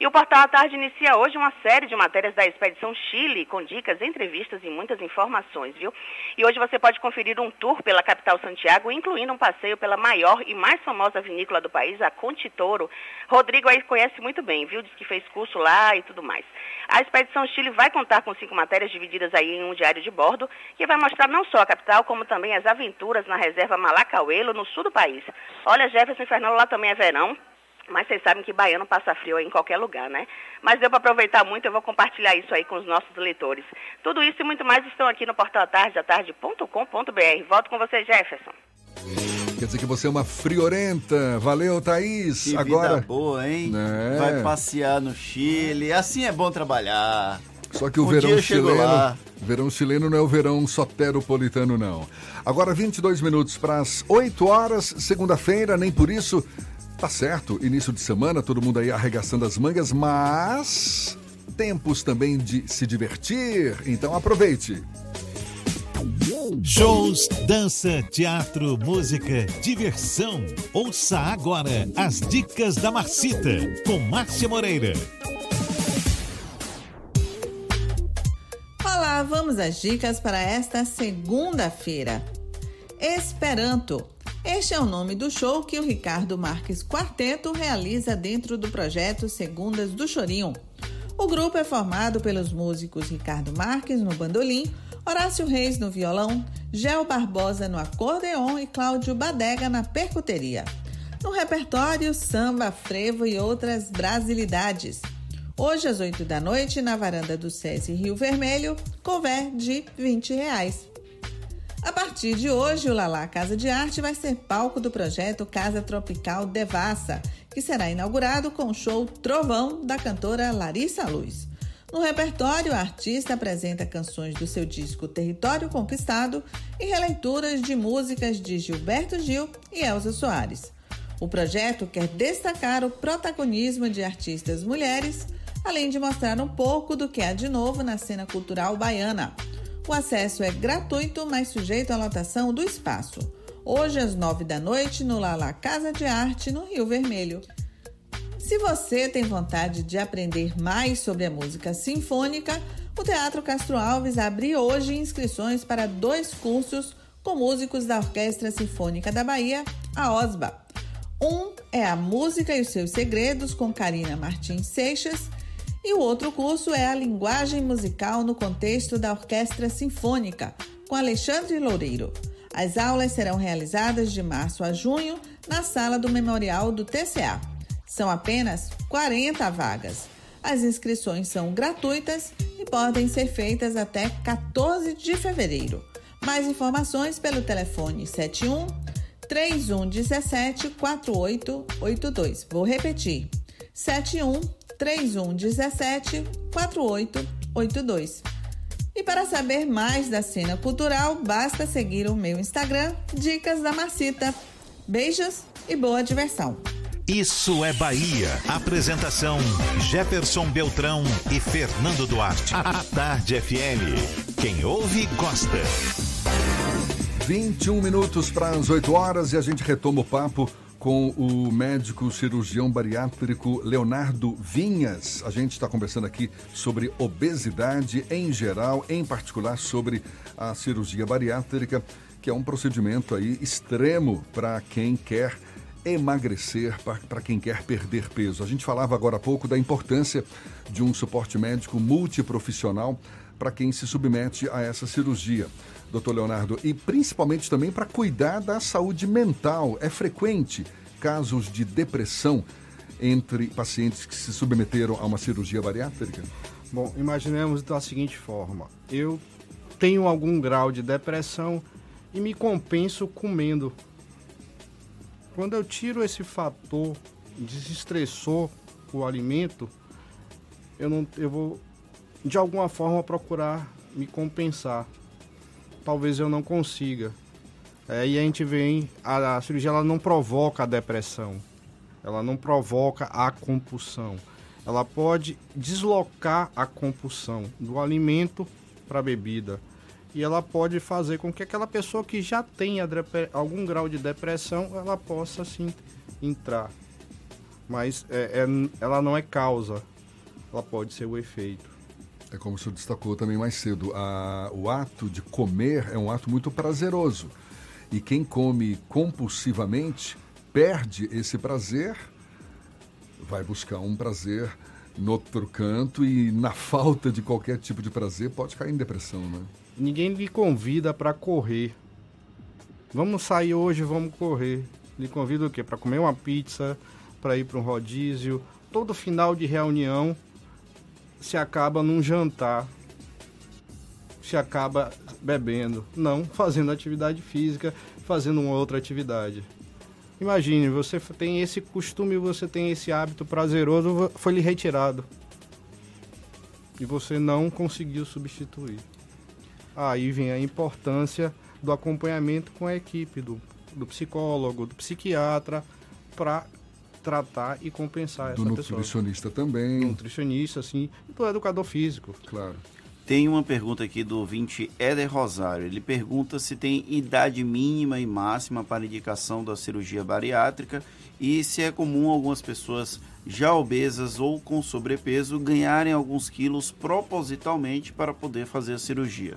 E o Portal à Tarde inicia hoje uma série de matérias da Expedição Chile, com dicas, entrevistas e muitas informações, viu? E hoje você pode conferir um tour pela capital Santiago, incluindo um passeio pela maior e mais famosa vinícola do país, a Contitoro. Rodrigo aí conhece muito bem, viu? Diz que fez curso lá e tudo mais. A Expedição Chile vai contar com cinco matérias divididas aí em um diário de bordo, que vai mostrar não só a capital, como também as aventuras na reserva Malacauelo, no sul do país. Olha, Jefferson Fernando, lá também é verão. Mas vocês sabem que baiano passa frio em qualquer lugar, né? Mas deu para aproveitar muito, eu vou compartilhar isso aí com os nossos leitores. Tudo isso e muito mais estão aqui no portal atardeatarde.com.br. Volto com você, Jefferson. Quer dizer que você é uma friorenta. Valeu, Thaís. Que Agora... vida boa, hein? É. Vai passear no Chile. Assim é bom trabalhar. Só que o Um verão chileno, lá. verão chileno não é o verão soteropolitano não. Agora 22 minutos para as 8 horas, segunda-feira, nem por isso tá certo, início de semana, todo mundo aí arregaçando as mangas, mas tempos também de se divertir, então aproveite. Shows, dança, teatro, música, diversão. Ouça agora as dicas da Marcita com Márcia Moreira. Olá, vamos às dicas para esta segunda-feira. Esperanto. Este é o nome do show que o Ricardo Marques Quarteto realiza dentro do projeto Segundas do Chorinho. O grupo é formado pelos músicos Ricardo Marques no bandolim, Horácio Reis no violão, Gel Barbosa no acordeon e Cláudio Badega na percuteria. No repertório, samba, frevo e outras brasilidades. Hoje, às 8 da noite, na varanda do SESI Rio Vermelho, cover de 20 reais. A partir de hoje, o Lalá Casa de Arte vai ser palco do projeto Casa Tropical Devassa, que será inaugurado com o show Trovão da cantora Larissa Luz. No repertório, a artista apresenta canções do seu disco Território Conquistado e releituras de músicas de Gilberto Gil e Elza Soares. O projeto quer destacar o protagonismo de artistas mulheres, além de mostrar um pouco do que há de novo na cena cultural baiana. O acesso é gratuito, mas sujeito à lotação do espaço. Hoje, às nove da noite, no Lala Casa de Arte, no Rio Vermelho. Se você tem vontade de aprender mais sobre a música sinfônica, o Teatro Castro Alves abre hoje inscrições para dois cursos com músicos da Orquestra Sinfônica da Bahia, a OSBA. Um é a Música e os seus Segredos, com Karina Martins Seixas, e o outro curso é a Linguagem Musical no Contexto da Orquestra Sinfônica, com Alexandre Loureiro. As aulas serão realizadas de março a junho na sala do Memorial do TCA. São apenas 40 vagas. As inscrições são gratuitas e podem ser feitas até 14 de fevereiro. Mais informações pelo telefone 71 3117 4882. Vou repetir: 71 3117 4882. E para saber mais da cena cultural, basta seguir o meu Instagram, Dicas da Marcita. Beijos e boa diversão! Isso é Bahia. Apresentação: Jefferson Beltrão e Fernando Duarte. A Tarde FM. Quem ouve, gosta. 21 minutos para as 8 horas e a gente retoma o papo com o médico cirurgião bariátrico Leonardo Vinhas. A gente está conversando aqui sobre obesidade em geral, em particular sobre a cirurgia bariátrica, que é um procedimento aí extremo para quem quer emagrecer, para quem quer perder peso. A gente falava agora há pouco da importância de um suporte médico multiprofissional para quem se submete a essa cirurgia. Doutor Leonardo, e principalmente também para cuidar da saúde mental. É frequente casos de depressão entre pacientes que se submeteram a uma cirurgia bariátrica? Bom, imaginemos da seguinte forma: eu tenho algum grau de depressão e me compenso comendo. Quando eu tiro esse fator desestressor o alimento, eu não eu vou de alguma forma procurar me compensar. Talvez eu não consiga. Aí a gente vem, a, a cirurgia ela não provoca a depressão, ela não provoca a compulsão. Ela pode deslocar a compulsão do alimento para a bebida. E ela pode fazer com que aquela pessoa que já tenha algum grau de depressão, ela possa sim entrar. Mas é, é, ela não é causa, ela pode ser o efeito. É como o senhor destacou também mais cedo, a, o ato de comer é um ato muito prazeroso. E quem come compulsivamente perde esse prazer, vai buscar um prazer no outro canto e na falta de qualquer tipo de prazer pode cair em depressão, né? Ninguém lhe convida para correr. Vamos sair hoje, vamos correr. Lhe convida o quê? Para comer uma pizza, para ir para um rodízio. Todo final de reunião se acaba num jantar, se acaba bebendo, não fazendo atividade física, fazendo uma outra atividade. Imagine, você tem esse costume, você tem esse hábito prazeroso, foi lhe retirado. E você não conseguiu substituir. Aí vem a importância do acompanhamento com a equipe, do, do psicólogo, do psiquiatra, para tratar e compensar do essa pessoa. Do nutricionista também. Do nutricionista, assim, e do educador físico. Claro. Tem uma pergunta aqui do ouvinte Éder Rosário. Ele pergunta se tem idade mínima e máxima para indicação da cirurgia bariátrica e se é comum algumas pessoas já obesas ou com sobrepeso ganharem alguns quilos propositalmente para poder fazer a cirurgia.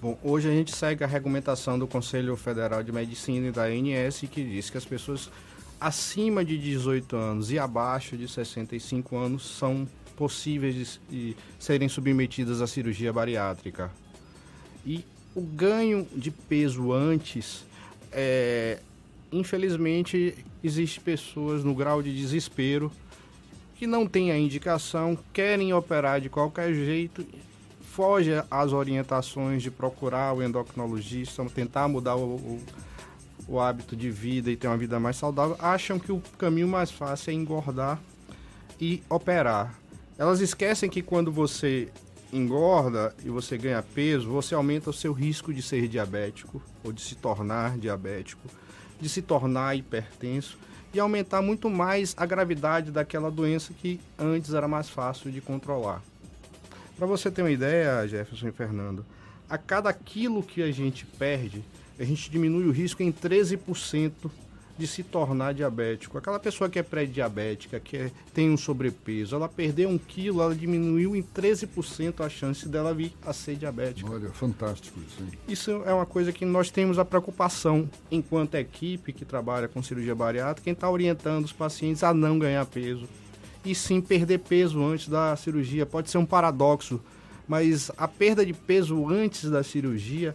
Bom, hoje a gente segue a regulamentação do Conselho Federal de Medicina e da ANS que diz que as pessoas acima de 18 anos e abaixo de 65 anos são possíveis de, de serem submetidas à cirurgia bariátrica. E o ganho de peso antes, é, infelizmente, existe pessoas no grau de desespero que não têm a indicação, querem operar de qualquer jeito, foge às orientações de procurar o endocrinologista, tentar mudar o, o o hábito de vida e ter uma vida mais saudável, acham que o caminho mais fácil é engordar e operar. Elas esquecem que quando você engorda e você ganha peso, você aumenta o seu risco de ser diabético ou de se tornar diabético, de se tornar hipertenso e aumentar muito mais a gravidade daquela doença que antes era mais fácil de controlar. Para você ter uma ideia, Jefferson e Fernando, a cada quilo que a gente perde, a gente diminui o risco em 13% de se tornar diabético. Aquela pessoa que é pré-diabética, que é, tem um sobrepeso, ela perdeu um quilo, ela diminuiu em 13% a chance dela vir a ser diabética. Olha, fantástico isso. Hein? Isso é uma coisa que nós temos a preocupação, enquanto equipe que trabalha com cirurgia bariátrica, quem está orientando os pacientes a não ganhar peso. E sim perder peso antes da cirurgia. Pode ser um paradoxo, mas a perda de peso antes da cirurgia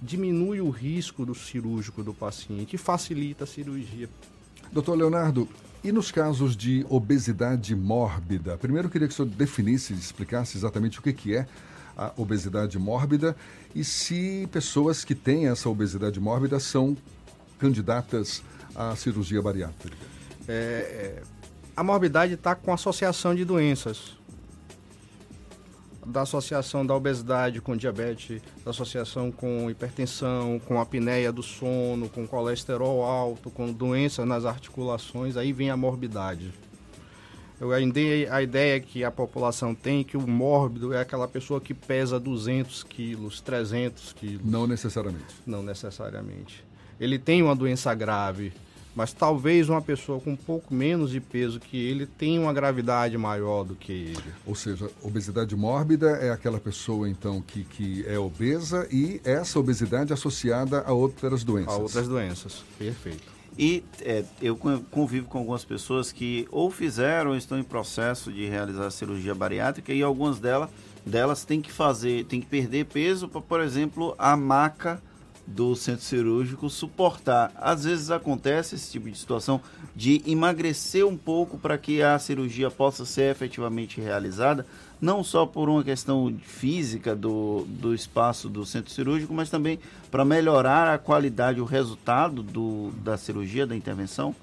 diminui o risco do cirúrgico do paciente e facilita a cirurgia. Doutor Leonardo, e nos casos de obesidade mórbida? Primeiro eu queria que o senhor definisse, explicasse exatamente o que, que é a obesidade mórbida e se pessoas que têm essa obesidade mórbida são candidatas à cirurgia bariátrica. É, é a morbidade está com associação de doenças da associação da obesidade com diabetes, da associação com hipertensão, com apneia do sono, com colesterol alto, com doenças nas articulações, aí vem a morbidade. Eu, a, ideia, a ideia que a população tem é que o mórbido é aquela pessoa que pesa 200 quilos, 300 quilos. Não necessariamente. Não necessariamente. Ele tem uma doença grave, mas talvez uma pessoa com um pouco menos de peso que ele tenha uma gravidade maior do que ele. Ou seja, obesidade mórbida é aquela pessoa, então, que, que é obesa e essa obesidade associada a outras doenças. A outras doenças, perfeito. E é, eu convivo com algumas pessoas que ou fizeram ou estão em processo de realizar a cirurgia bariátrica e algumas delas, delas têm que fazer, têm que perder peso para, por exemplo, a maca do centro cirúrgico suportar. Às vezes acontece esse tipo de situação de emagrecer um pouco para que a cirurgia possa ser efetivamente realizada, não só por uma questão física do, do espaço do centro cirúrgico, mas também para melhorar a qualidade, o resultado do, da cirurgia, da intervenção?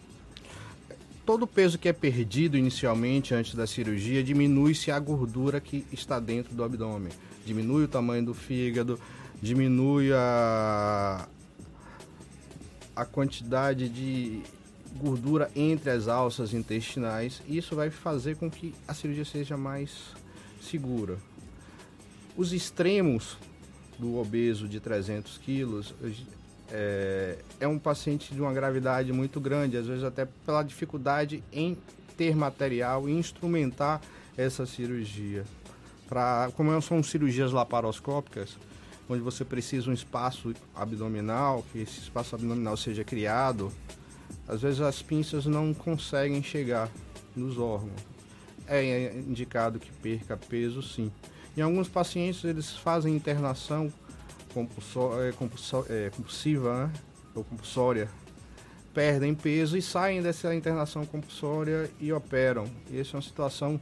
todo o peso que é perdido inicialmente antes da cirurgia diminui-se a gordura que está dentro do abdômen. Diminui o tamanho do fígado, diminui a, a quantidade de gordura entre as alças intestinais. E isso vai fazer com que a cirurgia seja mais segura. Os extremos do obeso de 300 quilos é, é um paciente de uma gravidade muito grande, às vezes até pela dificuldade em ter material e instrumentar essa cirurgia. Pra, como são cirurgias laparoscópicas, onde você precisa um espaço abdominal, que esse espaço abdominal seja criado, às vezes as pinças não conseguem chegar nos órgãos. É indicado que perca peso, sim. Em alguns pacientes, eles fazem internação é, é, compulsiva né? ou compulsória, perdem peso e saem dessa internação compulsória e operam. E essa é uma situação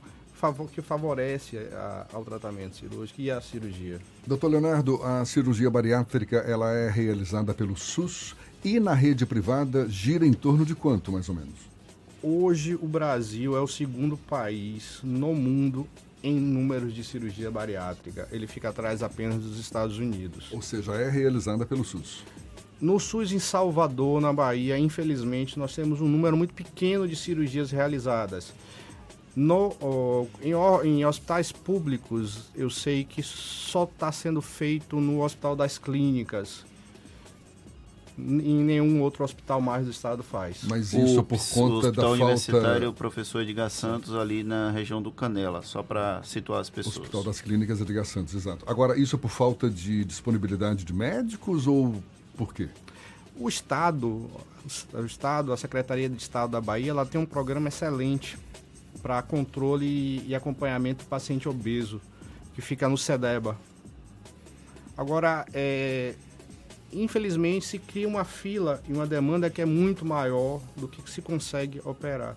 que favorece a, ao tratamento cirúrgico e à cirurgia. Doutor Leonardo, a cirurgia bariátrica ela é realizada pelo SUS e na rede privada gira em torno de quanto, mais ou menos? Hoje o Brasil é o segundo país no mundo em números de cirurgia bariátrica. Ele fica atrás apenas dos Estados Unidos. Ou seja, é realizada pelo SUS. No SUS em Salvador, na Bahia, infelizmente, nós temos um número muito pequeno de cirurgias realizadas. No, oh, em, em, hospitais públicos, eu sei que só está sendo feito no Hospital das Clínicas, em nenhum outro hospital mais do estado faz. Mas isso o, por conta da falta... universitário o professor Edgar Santos ali na região do Canela, só para situar as pessoas. Hospital das Clínicas Edgar Santos, exato. Agora, isso por falta de disponibilidade de médicos ou por quê? O Estado, o Estado, a Secretaria de Estado da Bahia, ela tem um programa excelente para controle e acompanhamento do paciente obeso, que fica no SEDEBA. Agora, é, infelizmente se cria uma fila e uma demanda que é muito maior do que se consegue operar.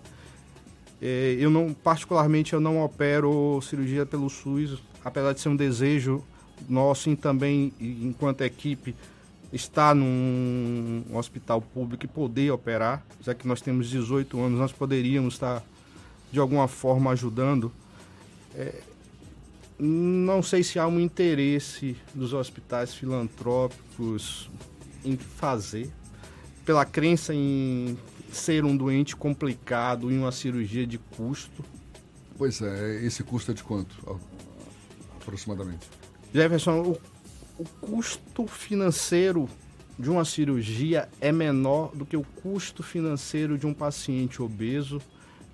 É, eu não, particularmente, eu não opero cirurgia pelo SUS, apesar de ser um desejo nosso e também, enquanto equipe, estar num hospital público e poder operar, já que nós temos 18 anos, nós poderíamos estar de alguma forma ajudando. É, não sei se há um interesse dos hospitais filantrópicos em fazer, pela crença em ser um doente complicado em uma cirurgia de custo. Pois é, esse custo é de quanto, aproximadamente? Jefferson, o, o custo financeiro de uma cirurgia é menor do que o custo financeiro de um paciente obeso,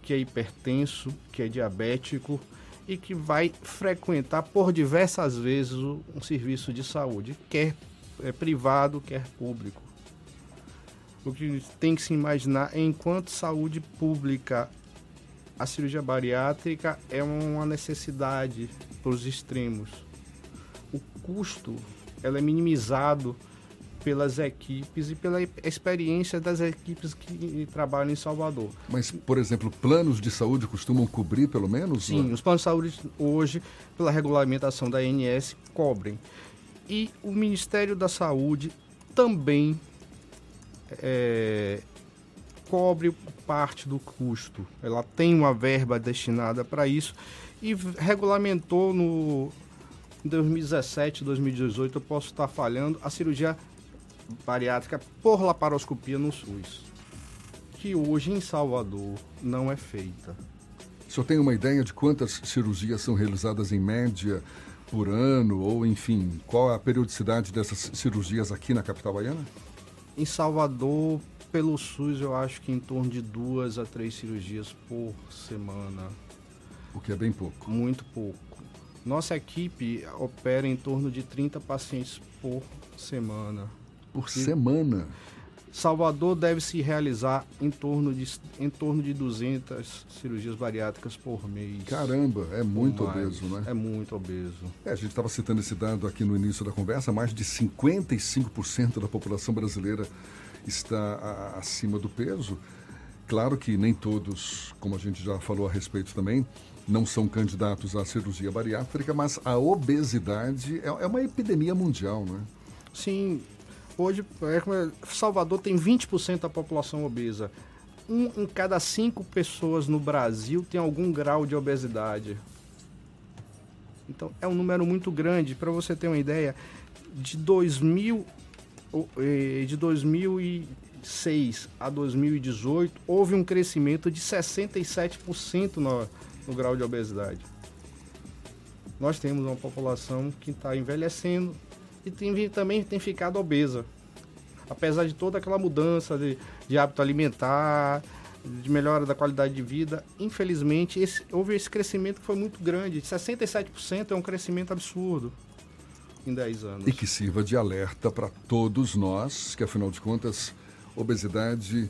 que é hipertenso, que é diabético, e que vai frequentar por diversas vezes um serviço de saúde, quer é, privado, quer público. O que tem que se imaginar é enquanto saúde pública, a cirurgia bariátrica é uma necessidade para os extremos. O custo ela é minimizado pelas equipes e pela experiência das equipes que trabalham em Salvador. Mas, por exemplo, planos de saúde costumam cobrir pelo menos? Sim, os planos de saúde hoje, pela regulamentação da ANS, cobrem. E o Ministério da Saúde também é, cobre parte do custo. Ela tem uma verba destinada para isso e regulamentou no 2017, 2018, eu posso estar falhando, a cirurgia bariátrica por laparoscopia no SUS, que hoje em Salvador não é feita. O senhor tem uma ideia de quantas cirurgias são realizadas em média por ano, ou enfim, qual é a periodicidade dessas cirurgias aqui na capital baiana? Em Salvador, pelo SUS, eu acho que em torno de duas a três cirurgias por semana. O que é bem pouco. Muito pouco. Nossa equipe opera em torno de 30 pacientes por semana por semana. Salvador deve se realizar em torno de, em torno de 200 cirurgias bariátricas por mês. Caramba, é muito Mais. obeso, né? É muito obeso. É, a gente estava citando esse dado aqui no início da conversa, mais de 55% da população brasileira está a- acima do peso. Claro que nem todos, como a gente já falou a respeito também, não são candidatos à cirurgia bariátrica, mas a obesidade é, é uma epidemia mundial, né? Sim, hoje é é, Salvador tem 20% da população obesa. Um em cada cinco pessoas no Brasil tem algum grau de obesidade. Então é um número muito grande. Para você ter uma ideia, de 2000 o- eh, de 2006 a 2018 houve um crescimento de 67% no, no grau de obesidade. Nós temos uma população que está envelhecendo e tem, também tem ficado obesa. Apesar de toda aquela mudança de, de hábito alimentar, de melhora da qualidade de vida, infelizmente esse- houve esse crescimento que foi muito grande. 67% é um crescimento absurdo em 10 anos. E que sirva de alerta para todos nós, que afinal de contas, obesidade,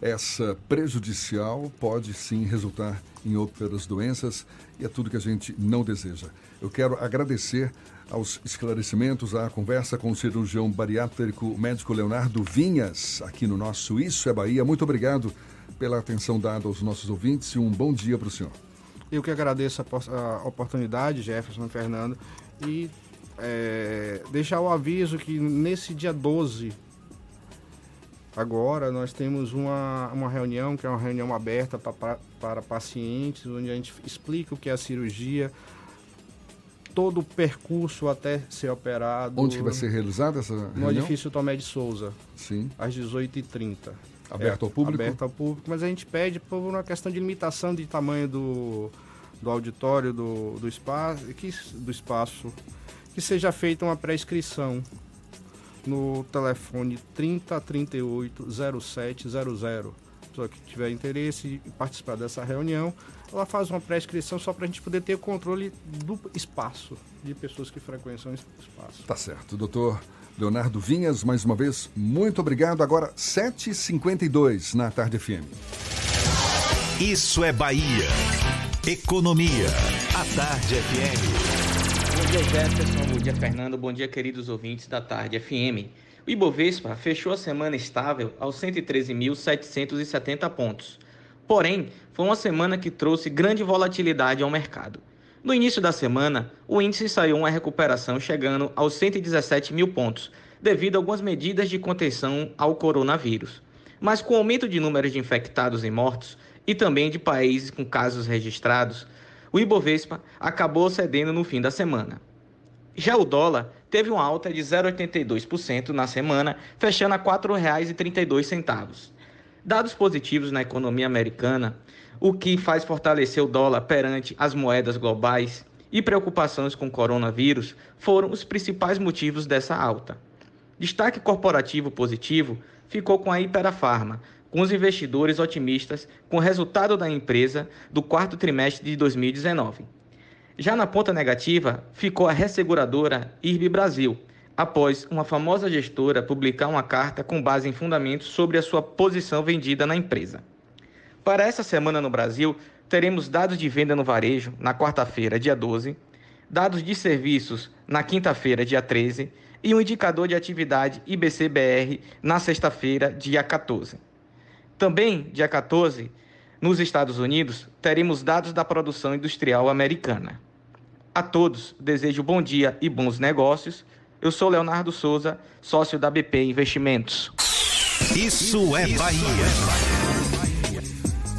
essa prejudicial, pode sim resultar em outras doenças e é tudo que a gente não deseja. Eu quero agradecer aos esclarecimentos, à conversa com o cirurgião bariátrico médico Leonardo Vinhas, aqui no nosso Isso é Bahia. Muito obrigado pela atenção dada aos nossos ouvintes e um bom dia para o senhor. Eu que agradeço a, a oportunidade, Jefferson Fernando, e é, deixar o aviso que nesse dia 12, agora, nós temos uma, uma reunião, que é uma reunião aberta para pacientes, onde a gente explica o que é a cirurgia, todo o percurso até ser operado. Onde que vai ser realizada essa No reunião? edifício Tomé de Souza. Sim. Às 18h30. Aberto ao público? Aberto ao público, mas a gente pede por uma questão de limitação de tamanho do, do auditório, do, do, espaço, que, do espaço, que seja feita uma pré-inscrição no telefone 3038 0700. A pessoa que tiver interesse em participar dessa reunião, ela faz uma pré-inscrição só para a gente poder ter controle do espaço, de pessoas que frequentam esse espaço. Tá certo. Doutor Leonardo Vinhas, mais uma vez, muito obrigado. Agora, 7h52 na Tarde FM. Isso é Bahia. Economia. A Tarde FM. Bom dia, Jefferson. Bom dia, Fernando. Bom dia, queridos ouvintes da Tarde FM. O Ibovespa fechou a semana estável aos 113.770 pontos. Porém, foi uma semana que trouxe grande volatilidade ao mercado. No início da semana, o índice saiu uma recuperação chegando aos 117 mil pontos, devido a algumas medidas de contenção ao coronavírus. Mas com o aumento de números de infectados e mortos, e também de países com casos registrados, o Ibovespa acabou cedendo no fim da semana. Já o dólar teve uma alta de 0,82% na semana, fechando a R$ 4,32. Dados positivos na economia americana, o que faz fortalecer o dólar perante as moedas globais e preocupações com o coronavírus foram os principais motivos dessa alta. Destaque corporativo positivo ficou com a Iperafarma, com os investidores otimistas com o resultado da empresa do quarto trimestre de 2019. Já na ponta negativa, ficou a resseguradora IRB Brasil, após uma famosa gestora publicar uma carta com base em fundamentos sobre a sua posição vendida na empresa. Para essa semana no Brasil, teremos dados de venda no varejo na quarta-feira, dia 12, dados de serviços na quinta-feira, dia 13, e um indicador de atividade IBC-BR na sexta-feira, dia 14. Também, dia 14, nos Estados Unidos, teremos dados da produção industrial americana. A todos, desejo bom dia e bons negócios. Eu sou Leonardo Souza, sócio da BP Investimentos. Isso é Bahia.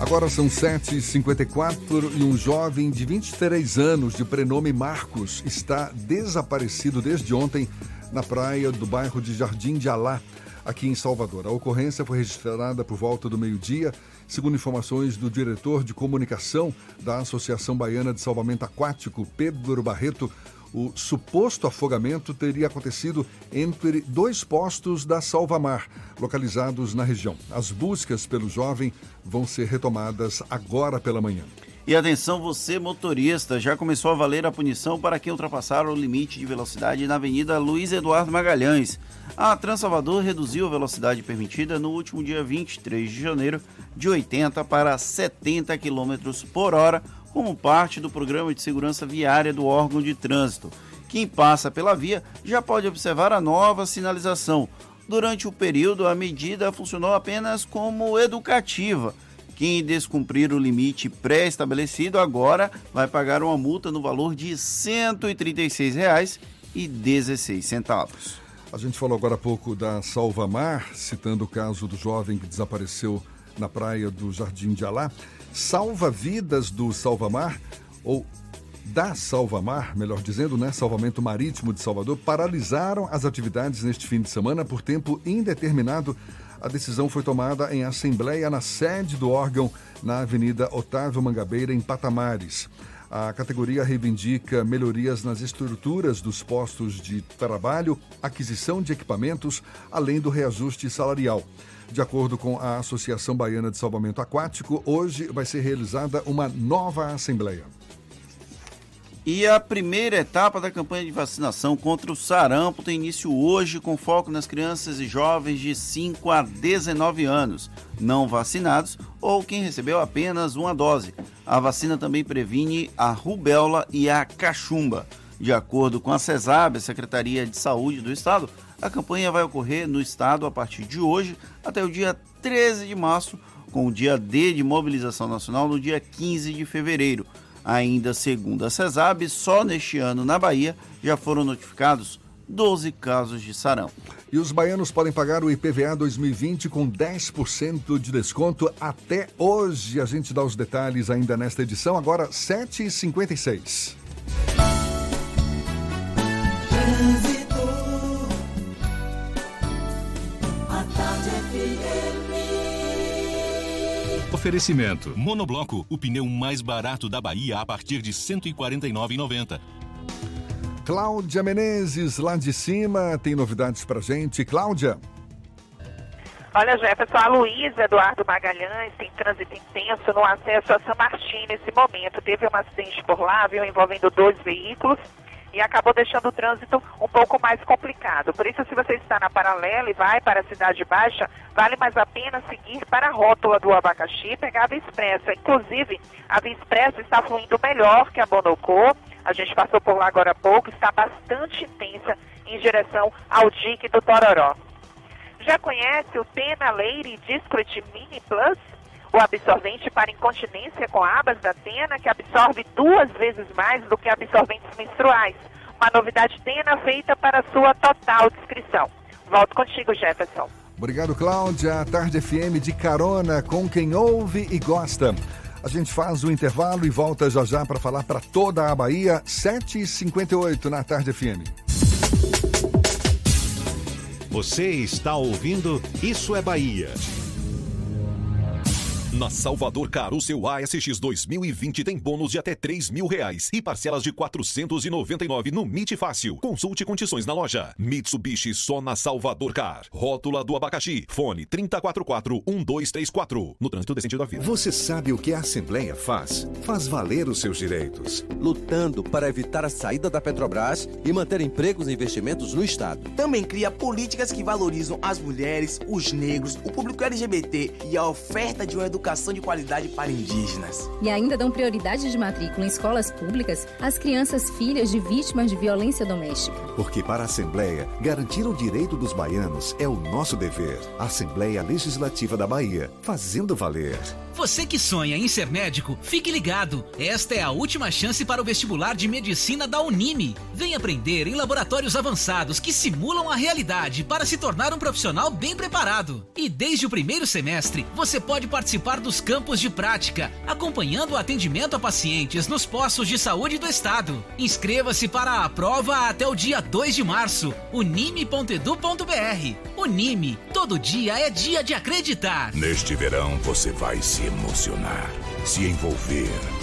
Agora são 7h54 e um jovem de 23 anos, de prenome Marcos, está desaparecido desde ontem na praia do bairro de Jardim de Alá, aqui em Salvador. A ocorrência foi registrada por volta do meio-dia, segundo informações do diretor de comunicação da Associação Baiana de Salvamento Aquático, Pedro Barreto. O suposto afogamento teria acontecido entre dois postos da Salvamar, localizados na região. As buscas pelo jovem vão ser retomadas agora pela manhã. E atenção, você motorista, já começou a valer a punição para quem ultrapassar o limite de velocidade na Avenida Luiz Eduardo Magalhães. A Transalvador reduziu a velocidade permitida no último dia 23 de janeiro de 80 para 70 km por hora, como parte do programa de segurança viária do órgão de trânsito. Quem passa pela via já pode observar a nova sinalização. Durante o período, a medida funcionou apenas como educativa quem descumprir o limite pré-estabelecido agora vai pagar uma multa no valor de R$ 136,16. A gente falou agora há pouco da Salva Mar, citando o caso do jovem que desapareceu na praia do Jardim de Alá. Salva-vidas do Salva-Mar, ou da Salva-Mar, melhor dizendo, né, Salvamento Marítimo de Salvador, paralisaram as atividades neste fim de semana por tempo indeterminado a decisão foi tomada em assembleia na sede do órgão, na Avenida Otávio Mangabeira, em Patamares. A categoria reivindica melhorias nas estruturas dos postos de trabalho, aquisição de equipamentos, além do reajuste salarial. De acordo com a Associação Baiana de Salvamento Aquático, hoje vai ser realizada uma nova assembleia. E a primeira etapa da campanha de vacinação contra o sarampo tem início hoje, com foco nas crianças e jovens de 5 a 19 anos, não vacinados ou quem recebeu apenas uma dose. A vacina também previne a rubéola e a cachumba. De acordo com a CESAB, a Secretaria de Saúde do Estado, a campanha vai ocorrer no estado a partir de hoje até o dia 13 de março, com o dia D de mobilização nacional no dia 15 de fevereiro. Ainda segundo a CESAB, só neste ano na Bahia já foram notificados 12 casos de sarampo. E os baianos podem pagar o IPVA 2020 com 10% de desconto até hoje. A gente dá os detalhes ainda nesta edição, agora 7h56. Oferecimento. Monobloco, o pneu mais barato da Bahia a partir de R$ 149,90. Cláudia Menezes, lá de cima, tem novidades pra gente. Cláudia. Olha, Jefferson, a Luísa Eduardo Magalhães tem trânsito intenso no acesso a São Martim nesse momento. Teve um acidente por lá, viu, envolvendo dois veículos e acabou deixando o trânsito um pouco mais complicado. Por isso, se você está na paralela e vai para a Cidade Baixa, vale mais a pena seguir para a rótula do abacaxi e pegar a Via Expressa. Inclusive, a Via Expressa está fluindo melhor que a Bonocô. A gente passou por lá agora há pouco, está bastante intensa em direção ao dique do Tororó. Já conhece o Tena Leire Discret Mini Plus? O absorvente para incontinência com abas da Tena, que absorve duas vezes mais do que absorventes menstruais. Uma novidade Tena feita para sua total descrição. Volto contigo, Jefferson. Obrigado, Cláudia. Tarde FM de carona com quem ouve e gosta. A gente faz o intervalo e volta já já para falar para toda a Bahia, 7h58 na Tarde FM. Você está ouvindo Isso é Bahia. Na Salvador Car, o seu ASX 2020 tem bônus de até 3 mil reais e parcelas de 499 no MIT Fácil. Consulte condições na loja. Mitsubishi só na Salvador Car. Rótula do abacaxi. Fone 3044-1234. No trânsito decente da vida. Você sabe o que a Assembleia faz? Faz valer os seus direitos. Lutando para evitar a saída da Petrobras e manter empregos e investimentos no Estado. Também cria políticas que valorizam as mulheres, os negros, o público LGBT e a oferta de uma educação educação de qualidade para indígenas. E ainda dão prioridade de matrícula em escolas públicas às crianças filhas de vítimas de violência doméstica. Porque para a Assembleia, garantir o direito dos baianos é o nosso dever. Assembleia Legislativa da Bahia, fazendo valer. Você que sonha em ser médico, fique ligado. Esta é a última chance para o vestibular de medicina da Unime. Vem aprender em laboratórios avançados que simulam a realidade para se tornar um profissional bem preparado. E desde o primeiro semestre, você pode participar dos campos de prática, acompanhando o atendimento a pacientes nos postos de saúde do estado. Inscreva-se para a prova até o dia 2 de março. unime.edu.br. Unime, todo dia é dia de acreditar. Neste verão você vai se emocionar. se envolver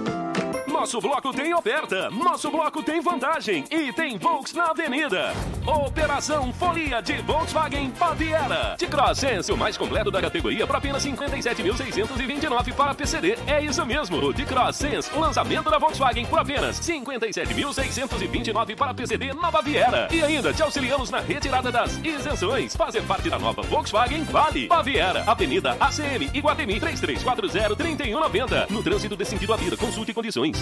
Nosso bloco tem oferta, nosso bloco tem vantagem e tem Volks na Avenida. Operação Folia de Volkswagen Baviera. De Cross o mais completo da categoria por apenas 57.629 para PCD. É isso mesmo, o de Cross lançamento da Volkswagen por apenas 57.629 para PCD na Baviera. E ainda te auxiliamos na retirada das isenções. Fazer parte da nova Volkswagen Vale. Baviera, Avenida ACM, Iguatemi 3340-3190. No trânsito de sentido à vida, consulte condições.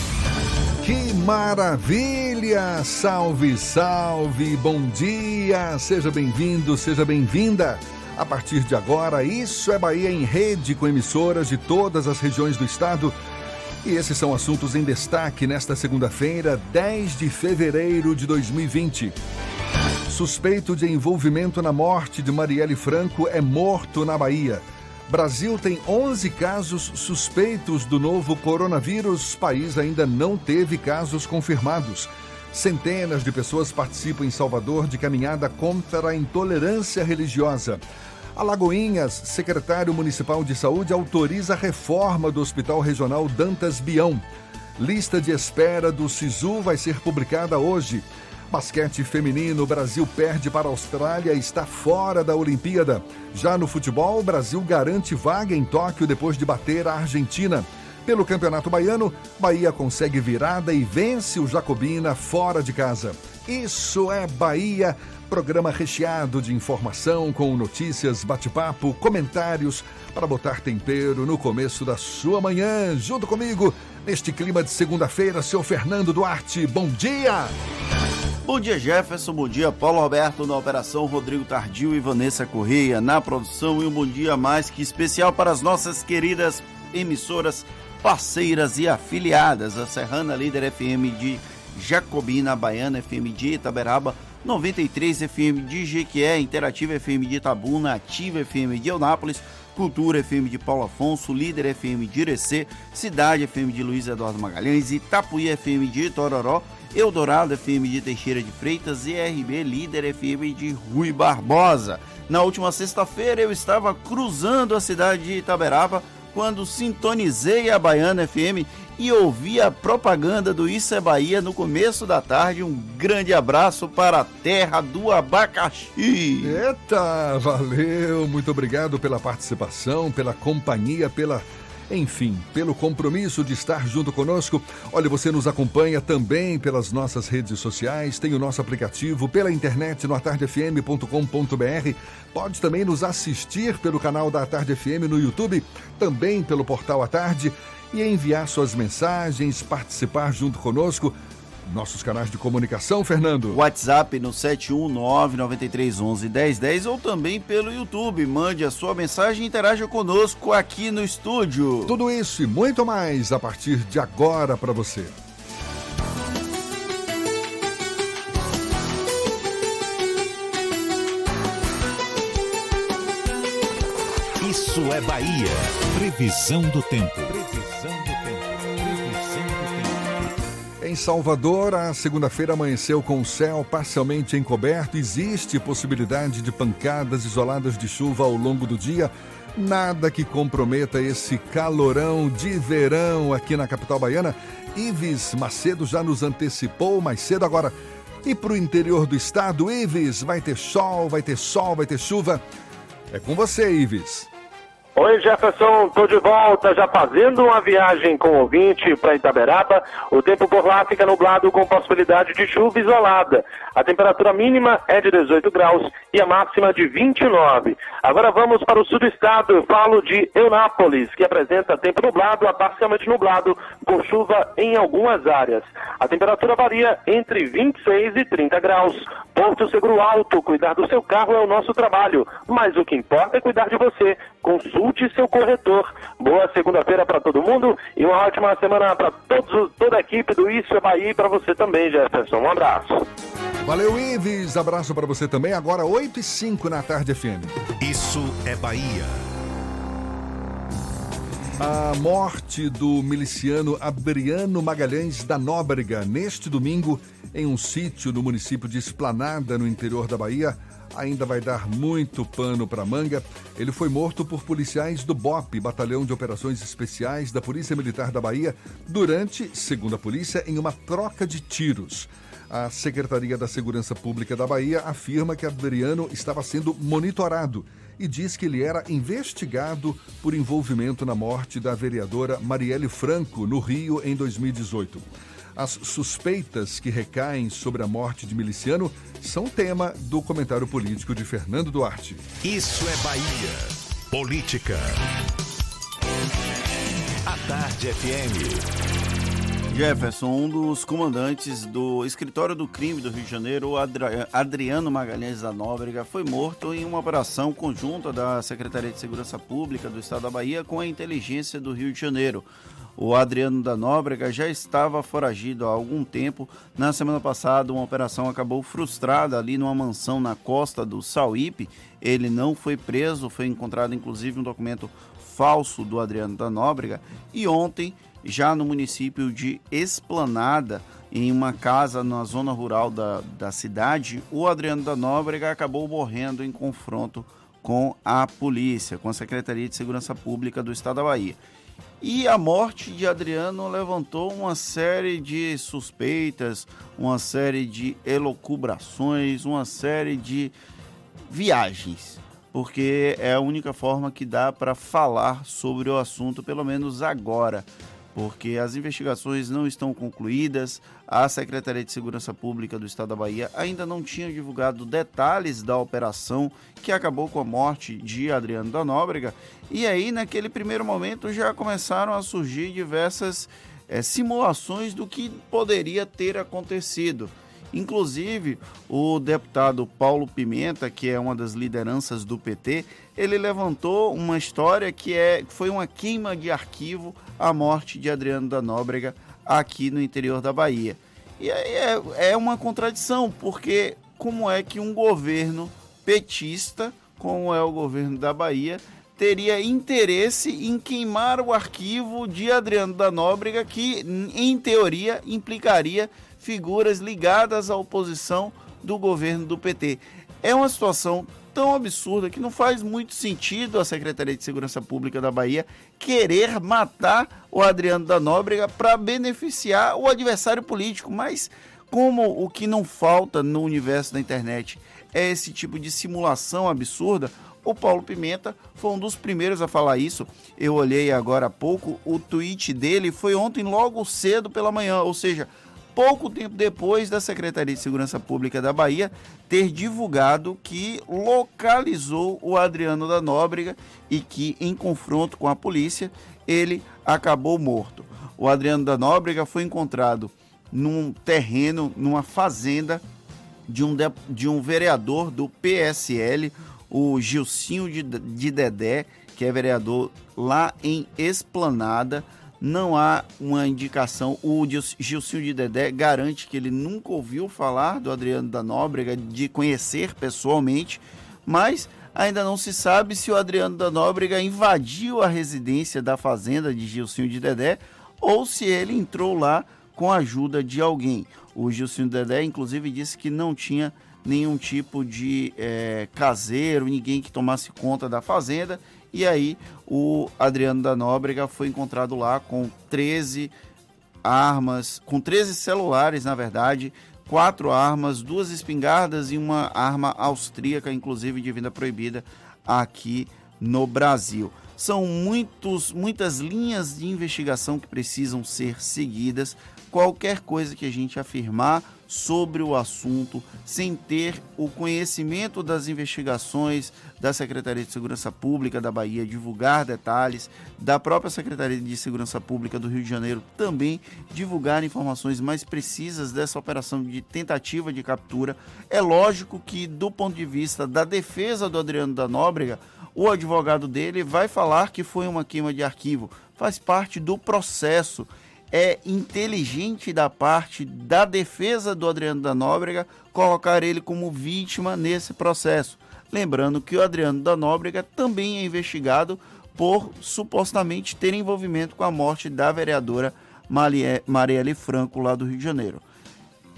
Que maravilha! Salve, salve! Bom dia! Seja bem-vindo, seja bem-vinda! A partir de agora, Isso é Bahia em rede com emissoras de todas as regiões do estado. E esses são assuntos em destaque nesta segunda-feira, 10 de fevereiro de 2020. Suspeito de envolvimento na morte de Marielle Franco é morto na Bahia. Brasil tem 11 casos suspeitos do novo coronavírus. País ainda não teve casos confirmados. Centenas de pessoas participam em Salvador de caminhada contra a intolerância religiosa. Alagoinhas, secretário municipal de saúde autoriza a reforma do Hospital Regional Dantas Bião. Lista de espera do SISU vai ser publicada hoje. Basquete feminino, Brasil perde para a Austrália e está fora da Olimpíada. Já no futebol, Brasil garante vaga em Tóquio depois de bater a Argentina. Pelo Campeonato Baiano, Bahia consegue virada e vence o Jacobina fora de casa. Isso é Bahia, programa recheado de informação com notícias, bate-papo, comentários para botar tempero no começo da sua manhã. Junto comigo, neste clima de segunda-feira, seu Fernando Duarte. Bom dia! Bom dia, Jefferson. Bom dia, Paulo Roberto na operação, Rodrigo Tardio e Vanessa Correia na produção. E um bom dia mais que especial para as nossas queridas emissoras parceiras e afiliadas. A Serrana Líder FM de Jacobina, Baiana FM de Itaberaba, 93 FM de Jequié, Interativa FM de Itabuna, Ativa FM de Eunápolis, Cultura FM de Paulo Afonso, Líder FM de Irecê, Cidade FM de Luiz Eduardo Magalhães, Itapuí FM de Tororó, Eldorado FM de Teixeira de Freitas e RB Líder FM de Rui Barbosa. Na última sexta-feira eu estava cruzando a cidade de Itaberaba quando sintonizei a Baiana FM e ouvi a propaganda do Isso é Bahia no começo da tarde. Um grande abraço para a terra do abacaxi. Eita, valeu! Muito obrigado pela participação, pela companhia, pela enfim, pelo compromisso de estar junto conosco. Olha, você nos acompanha também pelas nossas redes sociais, tem o nosso aplicativo pela internet no atardefm.com.br. Pode também nos assistir pelo canal da Tarde FM no YouTube, também pelo portal A Tarde e enviar suas mensagens, participar junto conosco. Nossos canais de comunicação, Fernando. WhatsApp no 71993111010 ou também pelo YouTube. Mande a sua mensagem e interaja conosco aqui no estúdio. Tudo isso e muito mais a partir de agora para você. Isso é Bahia. Previsão do tempo. Em Salvador, a segunda-feira amanheceu com o céu parcialmente encoberto. Existe possibilidade de pancadas isoladas de chuva ao longo do dia. Nada que comprometa esse calorão de verão aqui na capital baiana. Ives Macedo já nos antecipou mais cedo agora. E para o interior do estado, Ives, vai ter sol, vai ter sol, vai ter chuva. É com você, Ives. Oi Jefferson, tô de volta, já fazendo uma viagem com o ouvinte para Itaberaba. O tempo por lá fica nublado com possibilidade de chuva isolada. A temperatura mínima é de 18 graus e a máxima de 29. Agora vamos para o sul do estado. Eu falo de Eunápolis, que apresenta tempo nublado a parcialmente nublado, com chuva em algumas áreas. A temperatura varia entre 26 e 30 graus. Porto Seguro Alto, cuidar do seu carro é o nosso trabalho, mas o que importa é cuidar de você. Consulte seu corretor. Boa segunda-feira para todo mundo e uma ótima semana para toda a equipe do Isso é Bahia e para você também, Jefferson. Um abraço. Valeu, Ives. Abraço para você também. Agora 8 e 5 na tarde FM. Isso é Bahia. A morte do miliciano Adriano Magalhães da Nóbrega neste domingo em um sítio no município de Esplanada, no interior da Bahia, ainda vai dar muito pano para manga. Ele foi morto por policiais do BOP, Batalhão de Operações Especiais da Polícia Militar da Bahia, durante, segundo a polícia, em uma troca de tiros. A Secretaria da Segurança Pública da Bahia afirma que Adriano estava sendo monitorado e diz que ele era investigado por envolvimento na morte da vereadora Marielle Franco, no Rio, em 2018. As suspeitas que recaem sobre a morte de miliciano são tema do comentário político de Fernando Duarte. Isso é Bahia. Política. A Tarde FM. Jefferson, um dos comandantes do escritório do crime do Rio de Janeiro, o Adriano Magalhães da Nóbrega, foi morto em uma operação conjunta da Secretaria de Segurança Pública do Estado da Bahia com a inteligência do Rio de Janeiro. O Adriano da Nóbrega já estava foragido há algum tempo. Na semana passada, uma operação acabou frustrada ali numa mansão na costa do Sauípe. Ele não foi preso, foi encontrado inclusive um documento falso do Adriano da Nóbrega. E ontem já no município de Esplanada, em uma casa na zona rural da, da cidade, o Adriano da Nóbrega acabou morrendo em confronto com a polícia, com a Secretaria de Segurança Pública do Estado da Bahia. E a morte de Adriano levantou uma série de suspeitas, uma série de elocubrações, uma série de viagens, porque é a única forma que dá para falar sobre o assunto, pelo menos agora porque as investigações não estão concluídas. A Secretaria de Segurança Pública do Estado da Bahia ainda não tinha divulgado detalhes da operação que acabou com a morte de Adriano da Nóbrega. E aí, naquele primeiro momento, já começaram a surgir diversas é, simulações do que poderia ter acontecido. Inclusive, o deputado Paulo Pimenta, que é uma das lideranças do PT, ele levantou uma história que é, foi uma queima de arquivo à morte de Adriano da Nóbrega aqui no interior da Bahia. E aí é, é uma contradição, porque como é que um governo petista, como é o governo da Bahia, teria interesse em queimar o arquivo de Adriano da Nóbrega, que, em teoria, implicaria figuras ligadas à oposição do governo do PT. É uma situação tão absurda que não faz muito sentido a Secretaria de Segurança Pública da Bahia querer matar o Adriano da Nóbrega para beneficiar o adversário político, mas como o que não falta no universo da internet é esse tipo de simulação absurda, o Paulo Pimenta foi um dos primeiros a falar isso. Eu olhei agora há pouco, o tweet dele foi ontem logo cedo pela manhã, ou seja, pouco tempo depois da Secretaria de Segurança Pública da Bahia ter divulgado que localizou o Adriano da Nóbrega e que, em confronto com a polícia, ele acabou morto. O Adriano da Nóbrega foi encontrado num terreno, numa fazenda de um, de, de um vereador do PSL, o Gilcinho de, de Dedé, que é vereador lá em Esplanada não há uma indicação. O Gilcinho de Dedé garante que ele nunca ouviu falar do Adriano da Nóbrega, de conhecer pessoalmente, mas ainda não se sabe se o Adriano da Nóbrega invadiu a residência da fazenda de Gilcinho de Dedé ou se ele entrou lá com a ajuda de alguém. O Gilcinho de Dedé, inclusive, disse que não tinha nenhum tipo de é, caseiro, ninguém que tomasse conta da fazenda E aí o Adriano da Nóbrega foi encontrado lá com 13 armas, com 13 celulares, na verdade, quatro armas, duas espingardas e uma arma austríaca, inclusive de vinda proibida aqui no Brasil. São muitos, muitas linhas de investigação que precisam ser seguidas. Qualquer coisa que a gente afirmar sobre o assunto, sem ter o conhecimento das investigações da Secretaria de Segurança Pública da Bahia, divulgar detalhes, da própria Secretaria de Segurança Pública do Rio de Janeiro também divulgar informações mais precisas dessa operação de tentativa de captura. É lógico que, do ponto de vista da defesa do Adriano da Nóbrega, o advogado dele vai falar que foi uma queima de arquivo, faz parte do processo é inteligente da parte da defesa do Adriano da Nóbrega colocar ele como vítima nesse processo. Lembrando que o Adriano da Nóbrega também é investigado por supostamente ter envolvimento com a morte da vereadora Marielle Franco, lá do Rio de Janeiro.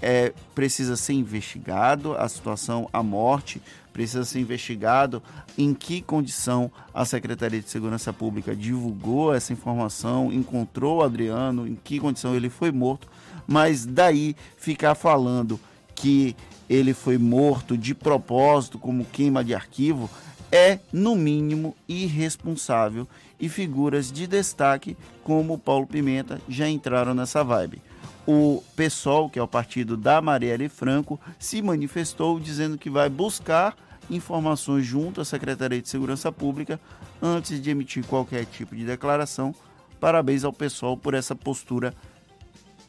É, precisa ser investigado a situação, a morte precisa ser investigado em que condição a Secretaria de Segurança Pública divulgou essa informação, encontrou o Adriano, em que condição ele foi morto, mas daí ficar falando que ele foi morto de propósito, como queima de arquivo, é, no mínimo, irresponsável. E figuras de destaque como Paulo Pimenta já entraram nessa vibe. O PSOL, que é o partido da Marielle Franco, se manifestou dizendo que vai buscar informações junto à Secretaria de Segurança Pública antes de emitir qualquer tipo de declaração. Parabéns ao PSOL por essa postura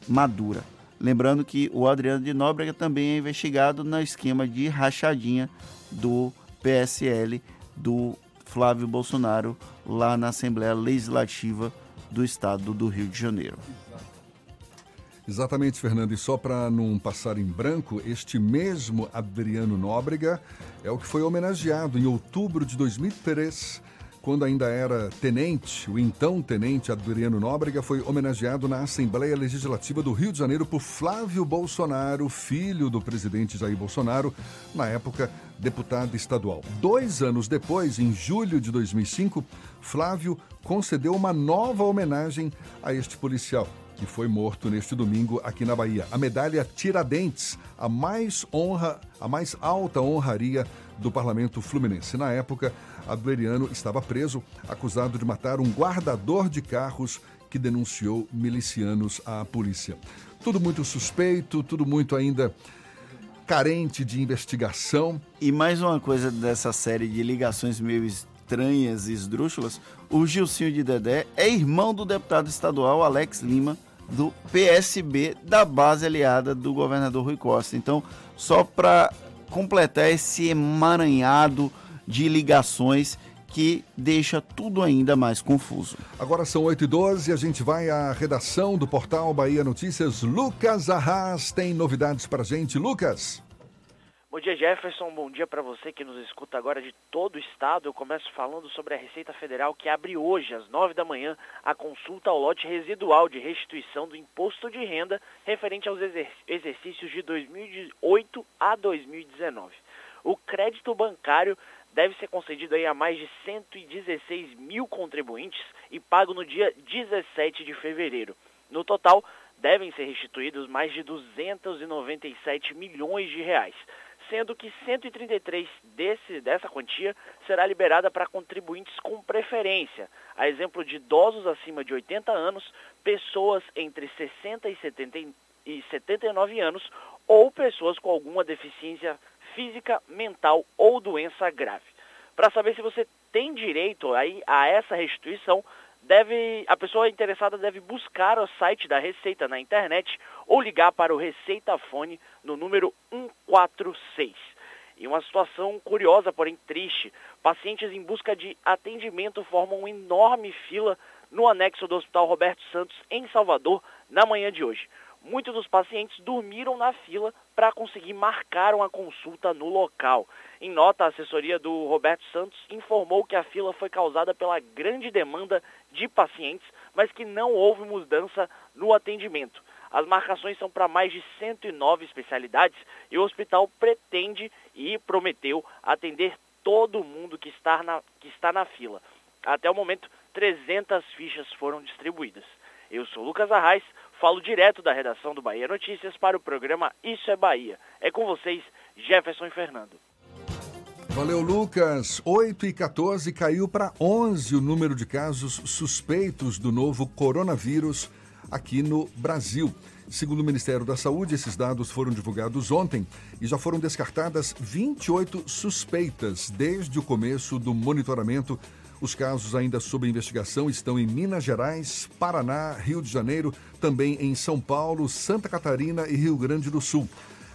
madura. Lembrando que o Adriano de Nóbrega também é investigado no esquema de rachadinha do PSL do Flávio Bolsonaro lá na Assembleia Legislativa do Estado do Rio de Janeiro. Exatamente, Fernando. E só para não passar em branco, este mesmo Adriano Nóbrega é o que foi homenageado em outubro de 2003, quando ainda era tenente. O então tenente Adriano Nóbrega foi homenageado na Assembleia Legislativa do Rio de Janeiro por Flávio Bolsonaro, filho do presidente Jair Bolsonaro, na época deputado estadual. Dois anos depois, em julho de 2005, Flávio concedeu uma nova homenagem a este policial que foi morto neste domingo aqui na Bahia. A medalha Tiradentes, a mais honra, a mais alta honraria do parlamento fluminense. Na época, Adleriano estava preso, acusado de matar um guardador de carros que denunciou milicianos à polícia. Tudo muito suspeito, tudo muito ainda carente de investigação. E mais uma coisa dessa série de ligações meio estranhas e esdrúxulas, o Gilcinho de Dedé é irmão do deputado estadual Alex Lima, do PSB da base aliada do governador Rui Costa. Então, só para completar esse emaranhado de ligações que deixa tudo ainda mais confuso. Agora são 8h12 e a gente vai à redação do portal Bahia Notícias. Lucas Arras tem novidades para gente. Lucas. Bom dia, Jefferson. Bom dia para você que nos escuta agora de todo o estado. Eu começo falando sobre a Receita Federal que abre hoje, às 9 da manhã, a consulta ao lote residual de restituição do imposto de renda referente aos exercícios de 2008 a 2019. O crédito bancário deve ser concedido aí a mais de 116 mil contribuintes e pago no dia 17 de fevereiro. No total, devem ser restituídos mais de 297 milhões de reais sendo que 133 desse, dessa quantia será liberada para contribuintes com preferência, a exemplo de idosos acima de 80 anos, pessoas entre 60 e, 70 e 79 anos ou pessoas com alguma deficiência física, mental ou doença grave. Para saber se você tem direito aí a essa restituição, deve, a pessoa interessada deve buscar o site da Receita na internet ou ligar para o Receita Fone no número 146. E uma situação curiosa, porém triste, pacientes em busca de atendimento formam uma enorme fila no anexo do Hospital Roberto Santos, em Salvador, na manhã de hoje. Muitos dos pacientes dormiram na fila para conseguir marcar uma consulta no local. Em nota, a assessoria do Roberto Santos informou que a fila foi causada pela grande demanda de pacientes, mas que não houve mudança no atendimento. As marcações são para mais de 109 especialidades e o hospital pretende e prometeu atender todo mundo que está na, que está na fila. Até o momento, 300 fichas foram distribuídas. Eu sou Lucas Arraes, falo direto da redação do Bahia Notícias para o programa Isso é Bahia. É com vocês, Jefferson e Fernando. Valeu, Lucas. 8 e 14 caiu para 11 o número de casos suspeitos do novo coronavírus aqui no Brasil. Segundo o Ministério da Saúde, esses dados foram divulgados ontem e já foram descartadas 28 suspeitas desde o começo do monitoramento. Os casos ainda sob investigação estão em Minas Gerais, Paraná, Rio de Janeiro, também em São Paulo, Santa Catarina e Rio Grande do Sul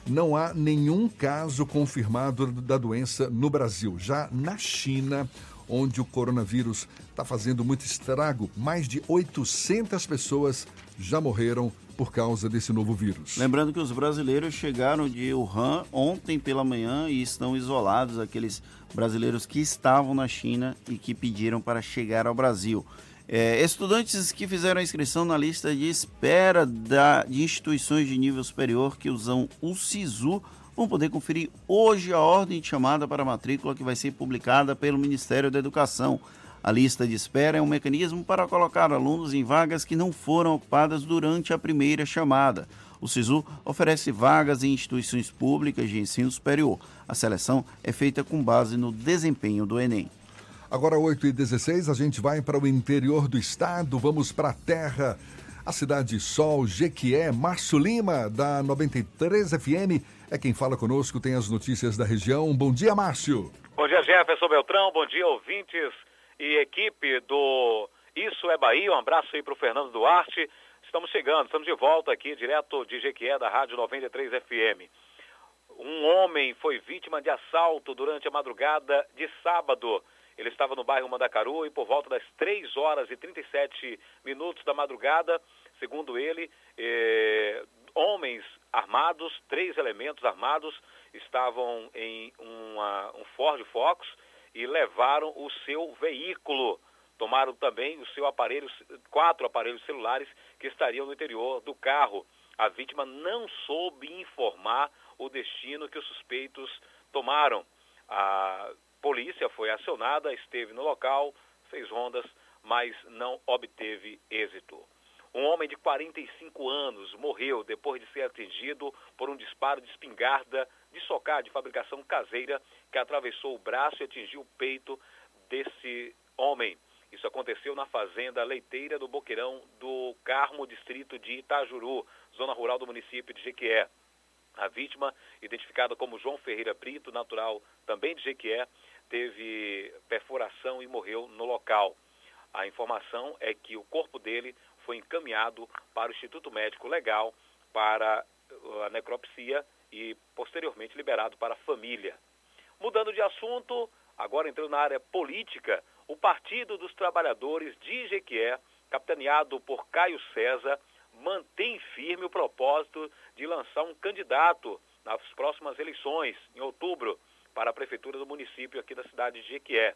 não há nenhum caso confirmado da doença no Brasil. Já na China, onde o coronavírus está fazendo muito estrago, mais de 800 pessoas já morreram por causa desse novo vírus. Lembrando que os brasileiros chegaram de Wuhan ontem pela manhã e estão isolados, aqueles brasileiros que estavam na China e que pediram para chegar ao Brasil. É, estudantes que fizeram a inscrição na lista de espera da, de instituições de nível superior que usam o SISU vão poder conferir hoje a ordem de chamada para matrícula que vai ser publicada pelo Ministério da Educação. A lista de espera é um mecanismo para colocar alunos em vagas que não foram ocupadas durante a primeira chamada. O SISU oferece vagas em instituições públicas de ensino superior. A seleção é feita com base no desempenho do Enem. Agora, 8 e 16 a gente vai para o interior do estado, vamos para a terra. A cidade Sol, Jequié, Márcio Lima, da 93 FM, é quem fala conosco, tem as notícias da região. Bom dia, Márcio. Bom dia, Jefferson Beltrão, bom dia, ouvintes e equipe do Isso é Bahia. Um abraço aí para o Fernando Duarte. Estamos chegando, estamos de volta aqui, direto de Jequié, da Rádio 93 FM. Um homem foi vítima de assalto durante a madrugada de sábado ele estava no bairro Mandacaru e por volta das 3 horas e 37 minutos da madrugada, segundo ele, eh, homens armados, três elementos armados, estavam em uma, um Ford Focus e levaram o seu veículo. Tomaram também o seu aparelho, quatro aparelhos celulares que estariam no interior do carro. A vítima não soube informar o destino que os suspeitos tomaram. A polícia foi acionada, esteve no local, fez rondas, mas não obteve êxito. Um homem de 45 anos morreu depois de ser atingido por um disparo de espingarda de socar de fabricação caseira que atravessou o braço e atingiu o peito desse homem. Isso aconteceu na fazenda leiteira do Boqueirão do Carmo, distrito de Itajuru, zona rural do município de Jequié. A vítima, identificada como João Ferreira Brito, natural também de Jequié, teve perfuração e morreu no local. A informação é que o corpo dele foi encaminhado para o Instituto Médico Legal para uh, a necropsia e posteriormente liberado para a família. Mudando de assunto, agora entrando na área política, o Partido dos Trabalhadores de Jequié, capitaneado por Caio César, mantém firme o propósito de lançar um candidato nas próximas eleições, em outubro para a prefeitura do município aqui da cidade de Jequié.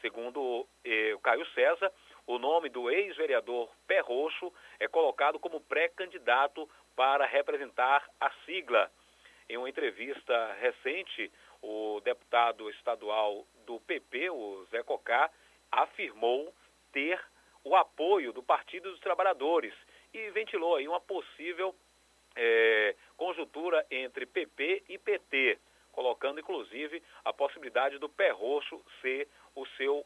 Segundo eh, o Caio César, o nome do ex-vereador Pé Roxo é colocado como pré-candidato para representar a sigla. Em uma entrevista recente, o deputado estadual do PP, o Zé Cocá, afirmou ter o apoio do Partido dos Trabalhadores e ventilou aí uma possível eh, conjuntura entre PP e PT colocando inclusive a possibilidade do pé roxo ser o seu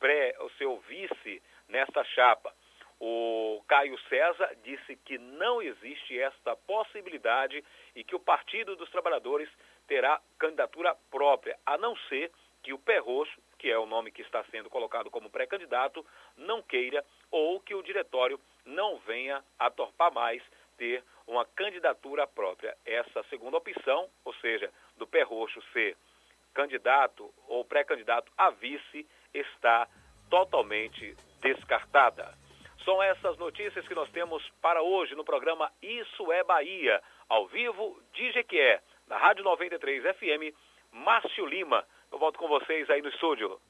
pré, o seu vice nesta chapa. O Caio César disse que não existe esta possibilidade e que o Partido dos Trabalhadores terá candidatura própria, a não ser que o Pé Roxo, que é o nome que está sendo colocado como pré-candidato, não queira ou que o diretório não venha a torpar mais ter uma candidatura própria. Essa segunda opção, ou seja, do pé roxo ser candidato ou pré-candidato a vice, está totalmente descartada. São essas notícias que nós temos para hoje no programa Isso é Bahia, ao vivo de Jequié, na Rádio 93 FM, Márcio Lima. Eu volto com vocês aí no estúdio.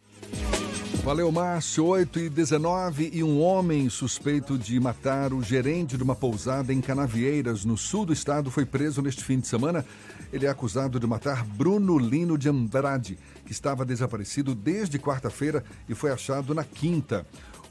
Valeu, Márcio. 8 e 19 e um homem suspeito de matar o gerente de uma pousada em Canavieiras, no sul do estado, foi preso neste fim de semana. Ele é acusado de matar Bruno Lino de Andrade, que estava desaparecido desde quarta-feira e foi achado na quinta.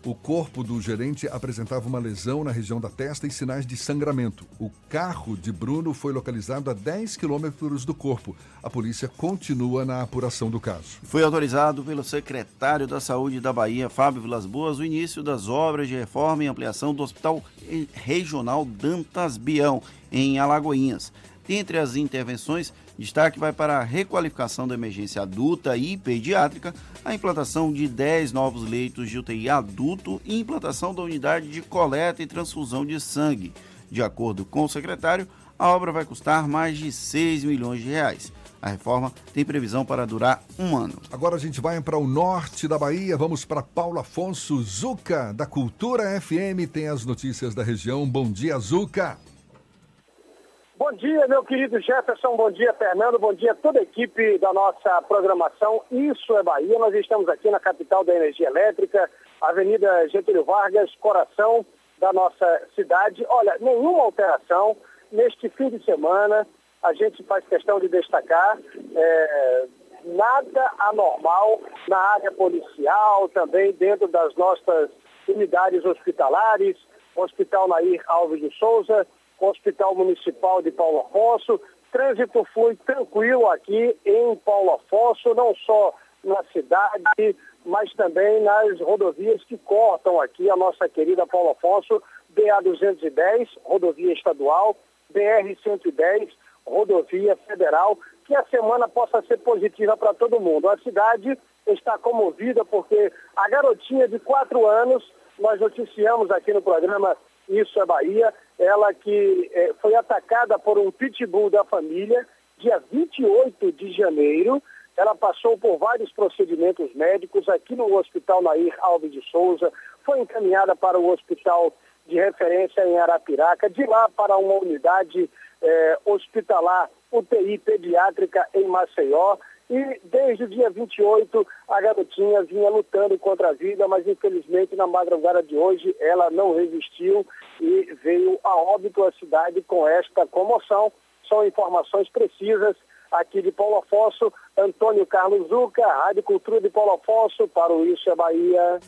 O corpo do gerente apresentava uma lesão na região da testa e sinais de sangramento. O carro de Bruno foi localizado a 10 quilômetros do corpo. A polícia continua na apuração do caso. Foi autorizado pelo secretário da Saúde da Bahia, Fábio Vilas Boas, o início das obras de reforma e ampliação do Hospital Regional Dantas Bião, em Alagoinhas. Dentre as intervenções, destaque vai para a requalificação da emergência adulta e pediátrica, a implantação de 10 novos leitos de UTI adulto e implantação da unidade de coleta e transfusão de sangue. De acordo com o secretário, a obra vai custar mais de 6 milhões de reais. A reforma tem previsão para durar um ano. Agora a gente vai para o norte da Bahia, vamos para Paulo Afonso Zuca, da Cultura FM, tem as notícias da região. Bom dia, Zuca. Bom dia, meu querido Jefferson, bom dia, Fernando, bom dia toda a equipe da nossa programação Isso é Bahia. Nós estamos aqui na capital da energia elétrica, Avenida Getúlio Vargas, coração da nossa cidade. Olha, nenhuma alteração neste fim de semana. A gente faz questão de destacar é, nada anormal na área policial, também dentro das nossas unidades hospitalares, Hospital Nair Alves de Souza, Hospital Municipal de Paulo Afonso. Trânsito flui tranquilo aqui em Paulo Afonso, não só na cidade, mas também nas rodovias que cortam aqui a nossa querida Paulo Afonso, BA-210, rodovia estadual, BR-110, rodovia federal, que a semana possa ser positiva para todo mundo. A cidade está comovida porque a garotinha de quatro anos, nós noticiamos aqui no programa Isso é Bahia, ela que é, foi atacada por um pitbull da família, dia 28 de janeiro. Ela passou por vários procedimentos médicos aqui no Hospital Nair Alves de Souza, foi encaminhada para o Hospital de Referência em Arapiraca, de lá para uma unidade é, hospitalar UTI pediátrica em Maceió. E desde o dia 28, a garotinha vinha lutando contra a vida, mas infelizmente na madrugada de hoje ela não resistiu e veio a óbito a cidade com esta comoção. São informações precisas aqui de Paulo Afonso, Antônio Carlos Zuca, Rádio Cultura de Paulo Afonso, para o Isso é Bahia.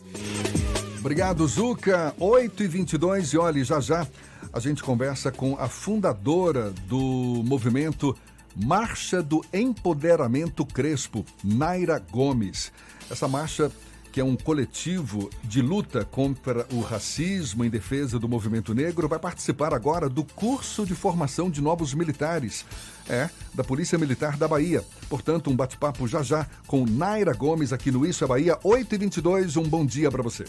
Obrigado, Zuca. 8 e 22 e olhe, já já a gente conversa com a fundadora do movimento Marcha do Empoderamento Crespo, Naira Gomes. Essa marcha que é um coletivo de luta contra o racismo em defesa do movimento negro, vai participar agora do curso de formação de novos militares, é, da Polícia Militar da Bahia. Portanto, um bate-papo já já com Naira Gomes aqui no Isso é Bahia, 8h22. Um bom dia para você.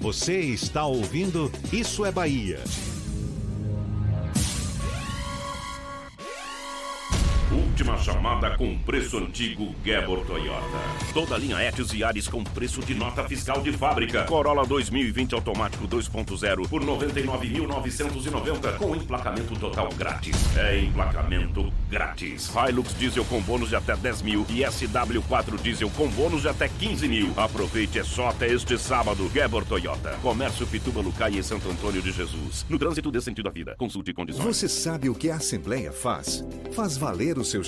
Você está ouvindo Isso é Bahia. Ooh. Última chamada com preço antigo Gebor Toyota. Toda linha Etios e Ares com preço de nota fiscal de fábrica. Corolla 2020 automático 2.0 por 99.990 com emplacamento total grátis. É emplacamento grátis. Hilux diesel com bônus de até 10 mil e SW4 diesel com bônus de até 15 mil. Aproveite é só até este sábado. Gebor Toyota. Comércio Pituba Lucai e Santo Antônio de Jesus. No trânsito dê sentido à vida. Consulte condições. Você sabe o que a Assembleia faz? Faz valer os seus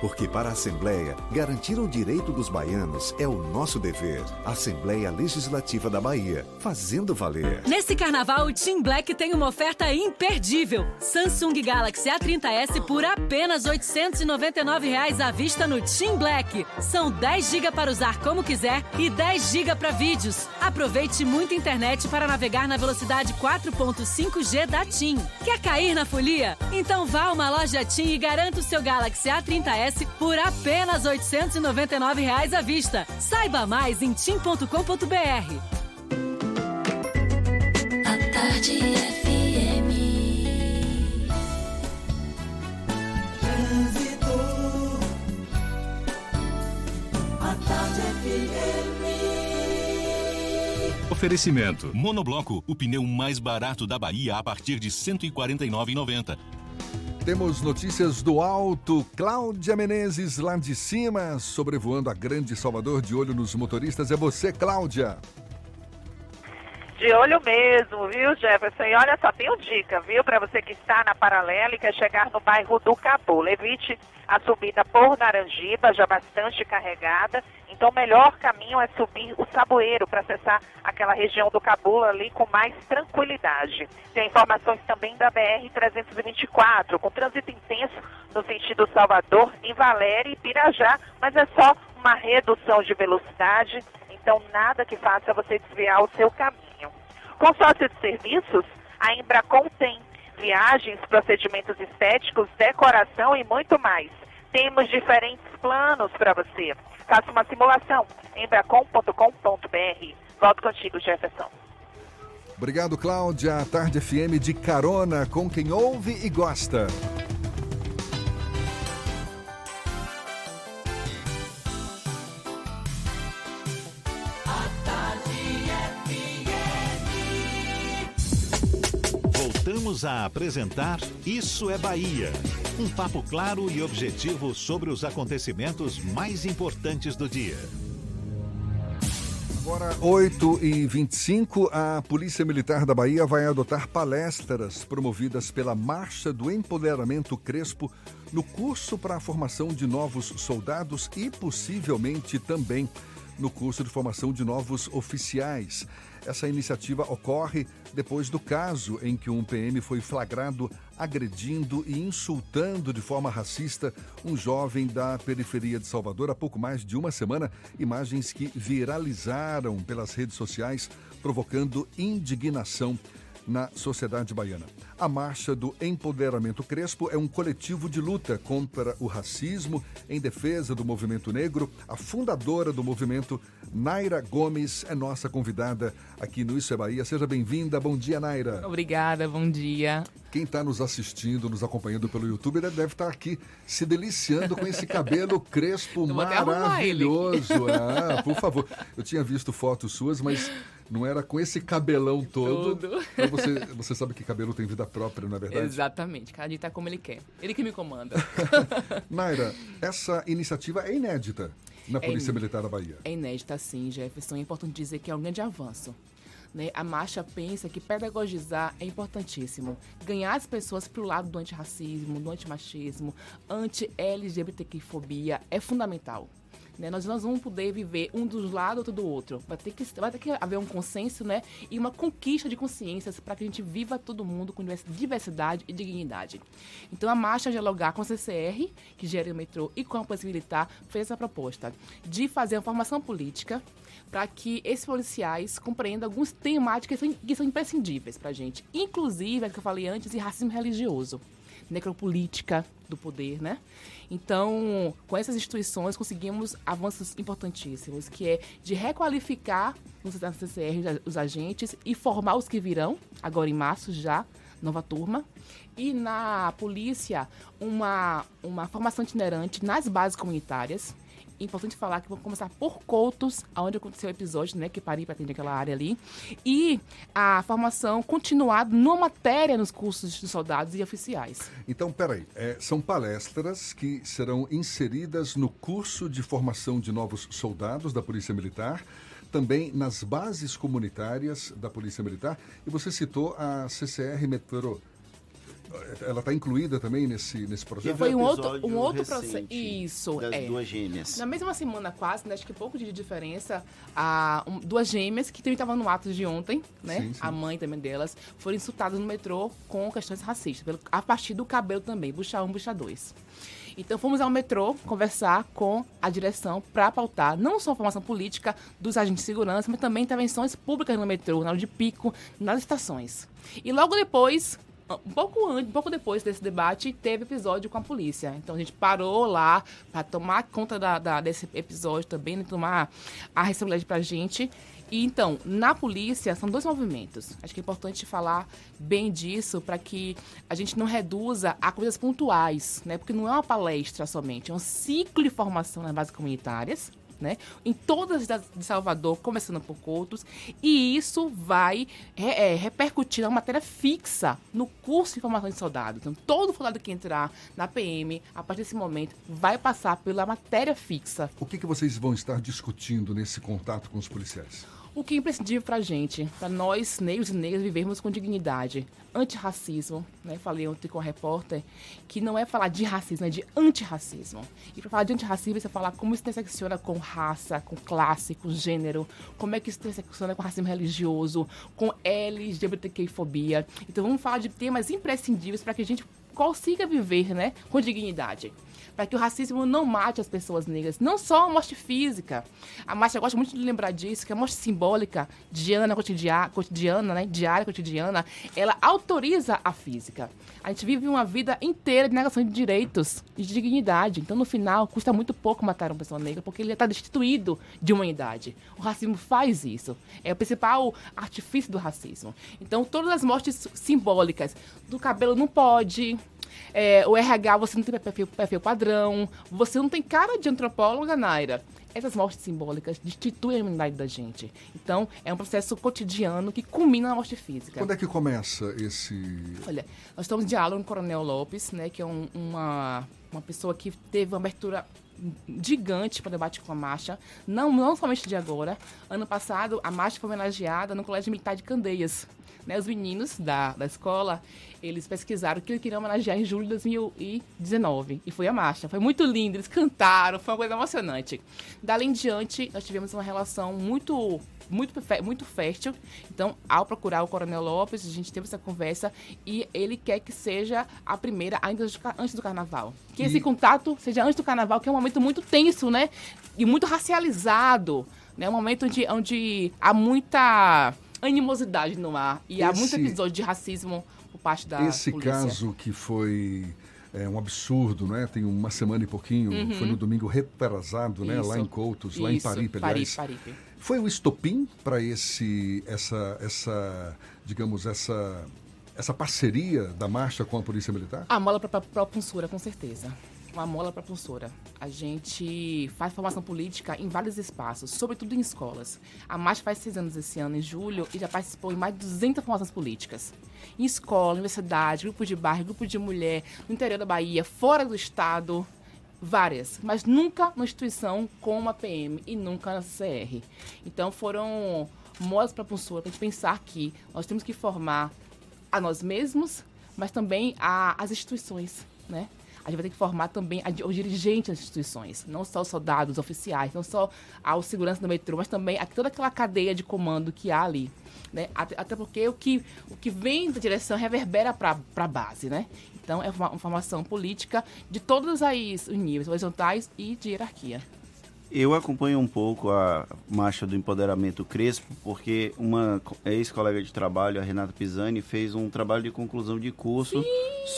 Porque para a Assembleia, garantir o direito dos baianos é o nosso dever. Assembleia Legislativa da Bahia, fazendo valer. Nesse carnaval, o Team Black tem uma oferta imperdível. Samsung Galaxy A30s por apenas 899 reais à vista no Team Black. São 10 GB para usar como quiser e 10 GB para vídeos. Aproveite muita internet para navegar na velocidade 4.5G da TIM. Quer cair na folia? Então vá a uma loja TIM e garanta o seu Galaxy A30s BNDES por apenas R$ 899 à vista. Saiba mais em tim.com.br. A tarde FM. Trânsito. A tarde FM. Oferecimento. Monobloco, o pneu mais barato da Bahia a partir de R$ 149,90. Temos notícias do alto. Cláudia Menezes lá de cima, sobrevoando a grande Salvador de olho nos motoristas. É você, Cláudia. De olho mesmo, viu, Jefferson? E olha só, tenho dica, viu, para você que está na paralela e quer chegar no bairro do Cabula. Evite a subida por Naranjiba, já bastante carregada. Então, o melhor caminho é subir o Saboeiro para acessar aquela região do Cabula ali com mais tranquilidade. Tem informações também da BR-324, com trânsito intenso no sentido Salvador, em Valéria e Pirajá, mas é só uma redução de velocidade. Então, nada que faça você desviar o seu caminho. Consórcio de serviços, a Embracon tem viagens, procedimentos estéticos, decoração e muito mais. Temos diferentes planos para você. Faça uma simulação. embracon.com.br. Volto contigo, Jefferson. Obrigado, Cláudia. Tarde FM de carona com quem ouve e gosta. Voltamos a apresentar Isso é Bahia. Um papo claro e objetivo sobre os acontecimentos mais importantes do dia. Agora, 8 e 25 a Polícia Militar da Bahia vai adotar palestras promovidas pela Marcha do Empoderamento Crespo no curso para a formação de novos soldados e possivelmente também no curso de formação de novos oficiais. Essa iniciativa ocorre depois do caso em que um PM foi flagrado agredindo e insultando de forma racista um jovem da periferia de Salvador há pouco mais de uma semana. Imagens que viralizaram pelas redes sociais, provocando indignação na sociedade baiana. A Marcha do Empoderamento Crespo é um coletivo de luta contra o racismo em defesa do movimento negro. A fundadora do movimento, Naira Gomes, é nossa convidada aqui no Isso é Bahia. Seja bem-vinda. Bom dia, Naira. Obrigada, bom dia. Quem está nos assistindo, nos acompanhando pelo YouTube, deve estar tá aqui se deliciando com esse cabelo crespo maravilhoso. Ah, por favor. Eu tinha visto fotos suas, mas não era com esse cabelão todo. Então você, você sabe que cabelo tem vida própria, não é verdade? Exatamente. Cada dia está como ele quer. Ele que me comanda. Naira, essa iniciativa é inédita na é Polícia é, Militar da Bahia. É inédita, sim, Jefferson. É importante dizer que é um grande avanço. Né? A marcha pensa que pedagogizar é importantíssimo. Ganhar as pessoas para o lado do antirracismo, do antimachismo, anti-LGBTQ-fobia é fundamental. Né? Nós não vamos poder viver um dos lados, outro do outro. Vai ter que, vai ter que haver um consenso né? e uma conquista de consciências para que a gente viva todo mundo com diversidade e dignidade. Então, a Marcha Dialogar com a CCR, que gera o metrô, e com a Polícia Militar, fez essa proposta de fazer uma formação política para que esses policiais compreendam algumas temáticas que são, que são imprescindíveis para a gente. Inclusive, é que eu falei antes, de racismo religioso necropolítica do poder, né? Então, com essas instituições, conseguimos avanços importantíssimos, que é de requalificar no CCR os agentes e formar os que virão, agora em março já, nova turma. E na polícia, uma, uma formação itinerante nas bases comunitárias, importante falar que vou começar por Coutos, onde aconteceu o episódio, né? Que parei para atender aquela área ali. E a formação continuada numa matéria nos cursos de soldados e oficiais. Então, peraí. É, são palestras que serão inseridas no curso de formação de novos soldados da Polícia Militar também nas bases comunitárias da Polícia Militar. E você citou a CCR Metrô ela está incluída também nesse, nesse projeto? Foi um outro, um outro processo. Isso, das é. duas gêmeas. Na mesma semana quase, né, acho que pouco de diferença, a, um, duas gêmeas que também estavam no ato de ontem, né? Sim, sim. A mãe também delas, foram insultadas no metrô com questões racistas, pelo, a partir do cabelo também, bucha 1, um, bucha 2. Então fomos ao metrô conversar com a direção para pautar não só a formação política dos agentes de segurança, mas também intervenções públicas no metrô, na hora de pico, nas estações. E logo depois um pouco antes, um pouco depois desse debate, teve episódio com a polícia. Então a gente parou lá para tomar conta da, da, desse episódio também, né, tomar a responsabilidade para a gente. E então, na polícia, são dois movimentos. Acho que é importante falar bem disso para que a gente não reduza a coisas pontuais, né? Porque não é uma palestra somente, é um ciclo de formação nas bases comunitárias né? Em todas as de Salvador, começando por Coutos, e isso vai é, é, repercutir na matéria fixa no curso de formação de soldado. Então, todo soldado que entrar na PM, a partir desse momento, vai passar pela matéria fixa. O que, que vocês vão estar discutindo nesse contato com os policiais? O que é imprescindível para a gente, para nós, negros e negras, vivermos com dignidade. Antirracismo, né? Falei ontem com a repórter que não é falar de racismo, é de antirracismo. E para falar de antirracismo, você falar como isso intersecciona com raça, com classe, com gênero, como é que isso intersecciona com racismo religioso, com LGBTQ-fobia. Então vamos falar de temas imprescindíveis para que a gente consiga viver né, com dignidade para que o racismo não mate as pessoas negras. Não só a morte física. A Márcia gosta muito de lembrar disso, que a morte simbólica, diana, cotidiana, cotidiana né, diária, cotidiana, ela autoriza a física. A gente vive uma vida inteira de negação de direitos e de dignidade. Então, no final, custa muito pouco matar uma pessoa negra, porque ele está destituído de humanidade. O racismo faz isso. É o principal artifício do racismo. Então, todas as mortes simbólicas do cabelo não pode, é, o RH você não tem perfil, perfil padrão, você não tem cara de antropóloga, Naira. Essas mortes simbólicas destituem a imunidade da gente. Então, é um processo cotidiano que culmina na morte física. Quando é que começa esse. Olha, nós estamos em diálogo com o Coronel Lopes, né, que é um, uma, uma pessoa que teve uma abertura gigante para debate com a marcha, não, não somente de agora. Ano passado, a marcha foi homenageada no Colégio Militar de Candeias. Né, os meninos da, da escola, eles pesquisaram que eles queriam homenagear em julho de 2019. E foi a marcha. Foi muito lindo, eles cantaram, foi uma coisa emocionante. Dali em diante, nós tivemos uma relação muito muito, muito fértil. Então, ao procurar o Coronel Lopes, a gente teve essa conversa e ele quer que seja a primeira ainda antes do carnaval. Que e... esse contato seja antes do carnaval, que é um momento muito tenso, né? E muito racializado. Né? Um momento onde, onde há muita animosidade no ar e esse... há muito episódio de racismo por parte da Esse polícia. caso que foi é um absurdo, né? Tem uma semana e pouquinho, uhum. foi no domingo retrasado, né? Lá em Coutos, Isso. lá em Paripe, aliás. Paripe. Foi o estopim para esse, essa, essa, digamos, essa, essa parceria da marcha com a Polícia Militar? A mola para propulsora, com certeza. Uma mola propulsora. A gente faz formação política em vários espaços, sobretudo em escolas. A marcha faz seis anos esse ano, em julho, e já participou em mais de 200 formações políticas. Em escola, universidade, grupo de bairro, grupo de mulher, no interior da Bahia, fora do estado, Várias, mas nunca numa instituição como a PM e nunca na CCR. Então foram modos para a gente pensar que nós temos que formar a nós mesmos, mas também a, as instituições, né? A gente vai ter que formar também os dirigentes das instituições, não só os soldados, os oficiais, não só a segurança do metrô, mas também a, toda aquela cadeia de comando que há ali. Né? Até, até porque o que, o que vem da direção reverbera para a base, né? Então, é uma, formação política de todos os níveis, horizontais e de hierarquia. Eu acompanho um pouco a marcha do empoderamento Crespo, porque uma ex-colega de trabalho, a Renata Pisani, fez um trabalho de conclusão de curso Sim.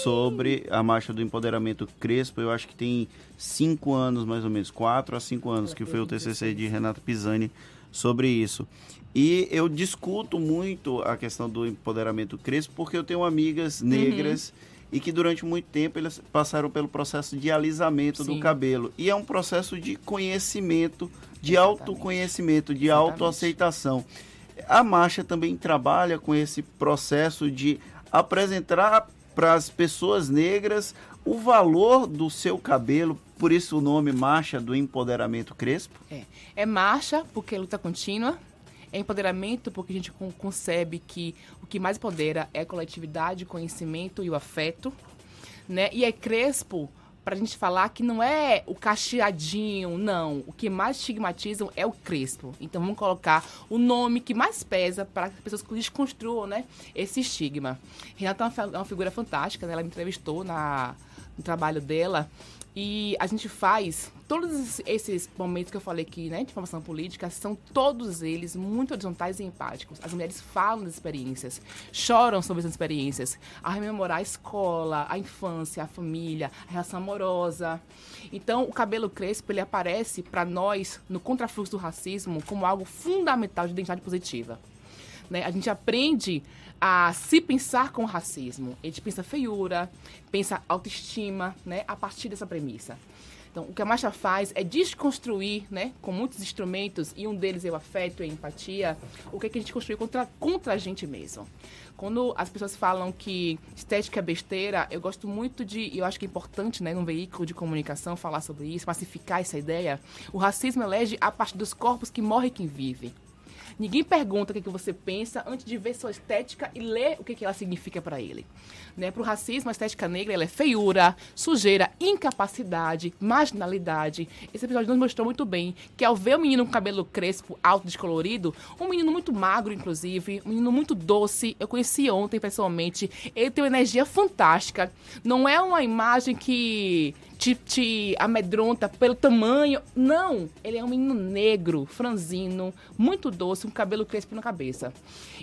sobre a marcha do empoderamento Crespo. Eu acho que tem cinco anos, mais ou menos, quatro a cinco anos, que foi o TCC de Renata Pisani sobre isso. E eu discuto muito a questão do empoderamento Crespo, porque eu tenho amigas negras. Uhum e que durante muito tempo eles passaram pelo processo de alisamento Sim. do cabelo. E é um processo de conhecimento, de Exatamente. autoconhecimento, de Exatamente. autoaceitação. A marcha também trabalha com esse processo de apresentar para as pessoas negras o valor do seu cabelo, por isso o nome Marcha do Empoderamento Crespo? É, é marcha porque é luta contínua, é empoderamento porque a gente concebe que o que mais empodera é coletividade, conhecimento e o afeto. Né? E é crespo para a gente falar que não é o cacheadinho, não. O que mais estigmatizam é o crespo. Então vamos colocar o nome que mais pesa para que as pessoas desconstruam né, esse estigma. Renata é uma, figura fantástica, né? ela me entrevistou na, no trabalho dela e a gente faz todos esses momentos que eu falei aqui, né, de formação política, são todos eles muito horizontais e empáticos. As mulheres falam das experiências, choram sobre as experiências, a rememorar a escola, a infância, a família, a relação amorosa. Então, o cabelo crespo ele aparece para nós no contrafluxo do racismo como algo fundamental de identidade positiva. Né? A gente aprende a se pensar com racismo. A gente pensa feiura, pensa autoestima, né? A partir dessa premissa. Então, o que a marcha faz é desconstruir, né, com muitos instrumentos, e um deles é o afeto e a empatia, o que, é que a gente construiu contra, contra a gente mesmo. Quando as pessoas falam que estética é besteira, eu gosto muito de, e eu acho que é importante, né, num veículo de comunicação falar sobre isso, pacificar essa ideia. O racismo elege a parte dos corpos que morre quem vive. Ninguém pergunta o que, que você pensa antes de ver sua estética e ler o que, que ela significa para ele. Né? Para o racismo, a estética negra ela é feiura, sujeira, incapacidade, marginalidade. Esse episódio nos mostrou muito bem que ao ver o menino com cabelo crespo, alto, descolorido, um menino muito magro, inclusive, um menino muito doce, eu conheci ontem pessoalmente, ele tem uma energia fantástica. Não é uma imagem que te, te amedronta pelo tamanho. Não, ele é um menino negro, franzino, muito doce, um cabelo crespo na cabeça.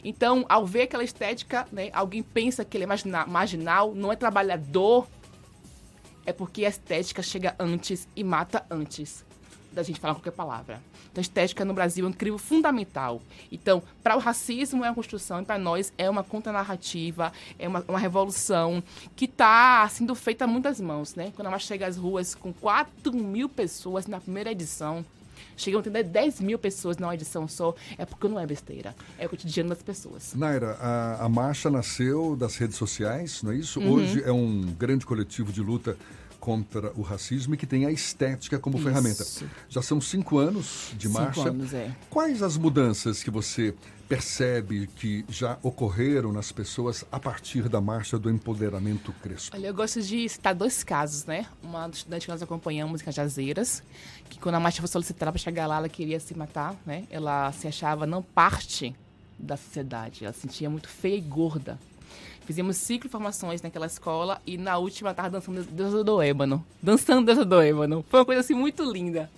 Então, ao ver aquela estética, né, alguém pensa que ele é marginal, marginal, não é trabalhador, é porque a estética chega antes e mata antes da gente falar qualquer palavra. Então, a estética no Brasil é um crivo fundamental. Então, para o racismo é uma construção e para nós é uma contranarrativa, é uma, uma revolução que está sendo feita a muitas mãos, né? Quando ela chega às ruas com 4 mil pessoas na primeira edição, chegam a ter 10 mil pessoas numa edição só, é porque não é besteira, é o cotidiano das pessoas. Naira, a, a marcha nasceu das redes sociais, não é isso? Uhum. Hoje é um grande coletivo de luta contra o racismo e que tem a estética como Isso. ferramenta. Já são cinco anos de Cinco marcha. anos, é. Quais as mudanças que você percebe que já ocorreram nas pessoas a partir da marcha do empoderamento crespo? Olha, eu gosto de citar dois casos, né? Uma do estudante que nós acompanhamos em Cajazeiras, que quando a marcha foi solicitada para chegar lá, ela queria se matar, né? Ela se achava não parte da sociedade, ela se sentia muito feia e gorda. Fizemos cinco formações naquela escola e na última tava dançando Deusa do Ébano. Dançando Deusa do Ébano. Foi uma coisa assim muito linda.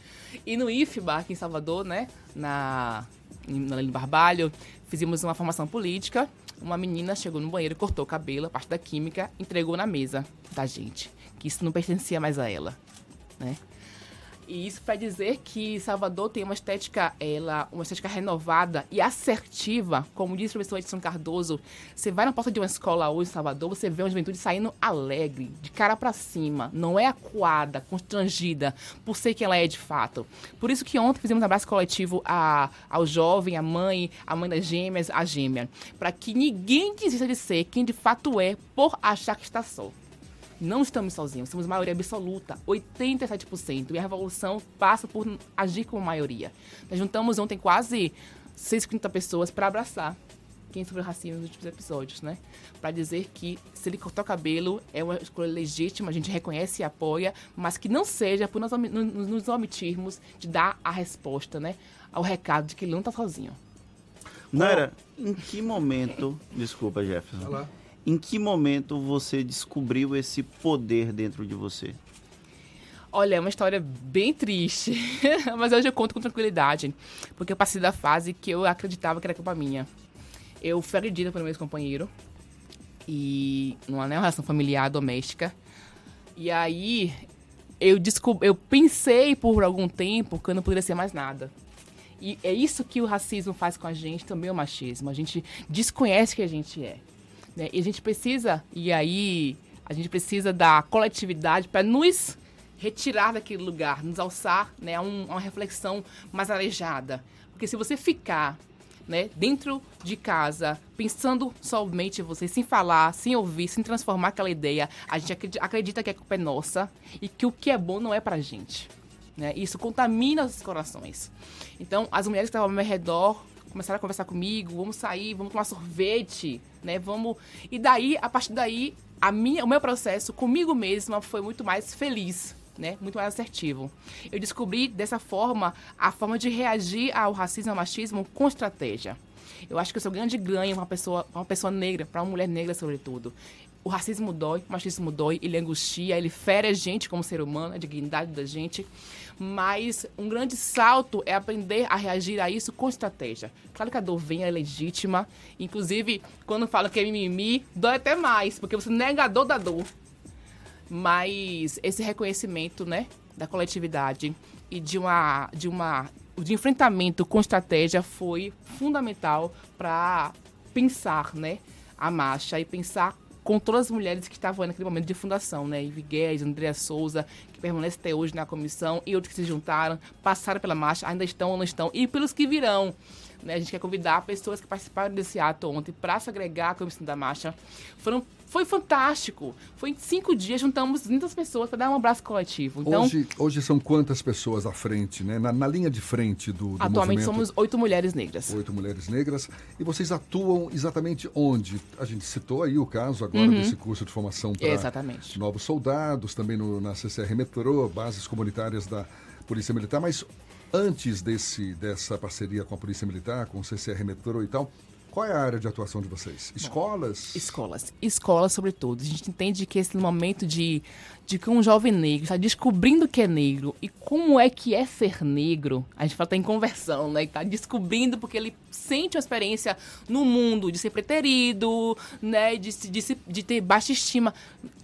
E no IFBA, aqui em Salvador, né? Na, na Lene Barbalho, fizemos uma formação política. Uma menina chegou no banheiro, cortou o cabelo, a parte da química, entregou na mesa da gente. Que isso não pertencia mais a ela, né? E isso para dizer que Salvador tem uma estética, ela, uma estética renovada e assertiva, como disse o professor Edson Cardoso. Você vai na porta de uma escola hoje em Salvador, você vê uma juventude saindo alegre, de cara para cima, não é acuada, constrangida, por ser quem ela é de fato. Por isso que ontem fizemos um abraço coletivo a, ao jovem, à mãe, à mãe das gêmeas, à gêmea, para que ninguém desista de ser quem de fato é por achar que está só. Não estamos sozinhos, somos maioria absoluta, 87%. E a revolução passa por agir como maioria. Nós juntamos ontem quase 150 pessoas para abraçar quem sofreu racismo nos últimos episódios, né? Para dizer que se ele cortar o cabelo é uma escolha legítima, a gente reconhece e apoia, mas que não seja por nós nos omitirmos de dar a resposta, né? Ao recado de que ele não está sozinho. Naira, em que momento. Desculpa, Jefferson. Vai lá. Em que momento você descobriu esse poder dentro de você? Olha, é uma história bem triste, mas hoje eu conto com tranquilidade, porque eu passei da fase que eu acreditava que era culpa minha. Eu fui agredida pelo meu ex-companheiro, e numa né, uma relação familiar doméstica, e aí eu, descob... eu pensei por algum tempo que eu não poderia ser mais nada. E é isso que o racismo faz com a gente, também o machismo. A gente desconhece que a gente é. Né? E a gente precisa, e aí a gente precisa da coletividade para nos retirar daquele lugar, nos alçar né, a, um- a uma reflexão mais arejada. Porque se você ficar né, dentro de casa, pensando somente você, sem falar, sem ouvir, sem transformar aquela ideia, a gente acredi- acredita que a culpa é nossa e que o que é bom não é pra gente. Né? Isso contamina os corações. Então, as mulheres que estavam ao meu redor começaram a conversar comigo, vamos sair, vamos tomar sorvete, né? Vamos. E daí, a partir daí, a minha, o meu processo comigo mesma foi muito mais feliz. Né? Muito mais assertivo. Eu descobri dessa forma a forma de reagir ao racismo e ao machismo com estratégia. Eu acho que o seu grande ganho uma pessoa, uma pessoa negra, para uma mulher negra sobretudo. O racismo dói, o machismo dói, ele angustia, ele fere a gente como ser humano, a dignidade da gente. Mas um grande salto é aprender a reagir a isso com estratégia. Claro que a dor vem, é legítima. Inclusive, quando falo que é mimimi, dói até mais, porque você é negador da dor. Mas esse reconhecimento, né, da coletividade e de uma de uma de enfrentamento com estratégia foi fundamental para pensar, né, a marcha e pensar com todas as mulheres que estavam naquele momento de fundação, né? Ivy Guedes, Andréa Souza, que permanece até hoje na comissão, e outros que se juntaram, passaram pela marcha, ainda estão ou não estão, e pelos que virão. Né? A gente quer convidar pessoas que participaram desse ato ontem para se agregar à comissão da marcha. Foram foi fantástico. Foi em cinco dias, juntamos 200 pessoas para dar um abraço coletivo. Então, hoje, hoje são quantas pessoas à frente, né? Na, na linha de frente do, do atualmente movimento? somos oito mulheres negras. Oito mulheres negras. E vocês atuam exatamente onde? A gente citou aí o caso agora Uhum. desse curso de formação para novos soldados, também no, na CCR Metrô, bases comunitárias da Polícia Militar, mas antes desse, dessa parceria com a Polícia Militar, com o CCR Metrô e tal, qual é a área de atuação de vocês? Escolas? Escolas. Escolas, sobretudo. A gente entende que esse momento de, de que um jovem negro está descobrindo que é negro e como é que é ser negro, a gente fala tá em conversão, né? Está descobrindo porque ele sente uma experiência no mundo de ser preterido, né? De, de, de ter baixa estima.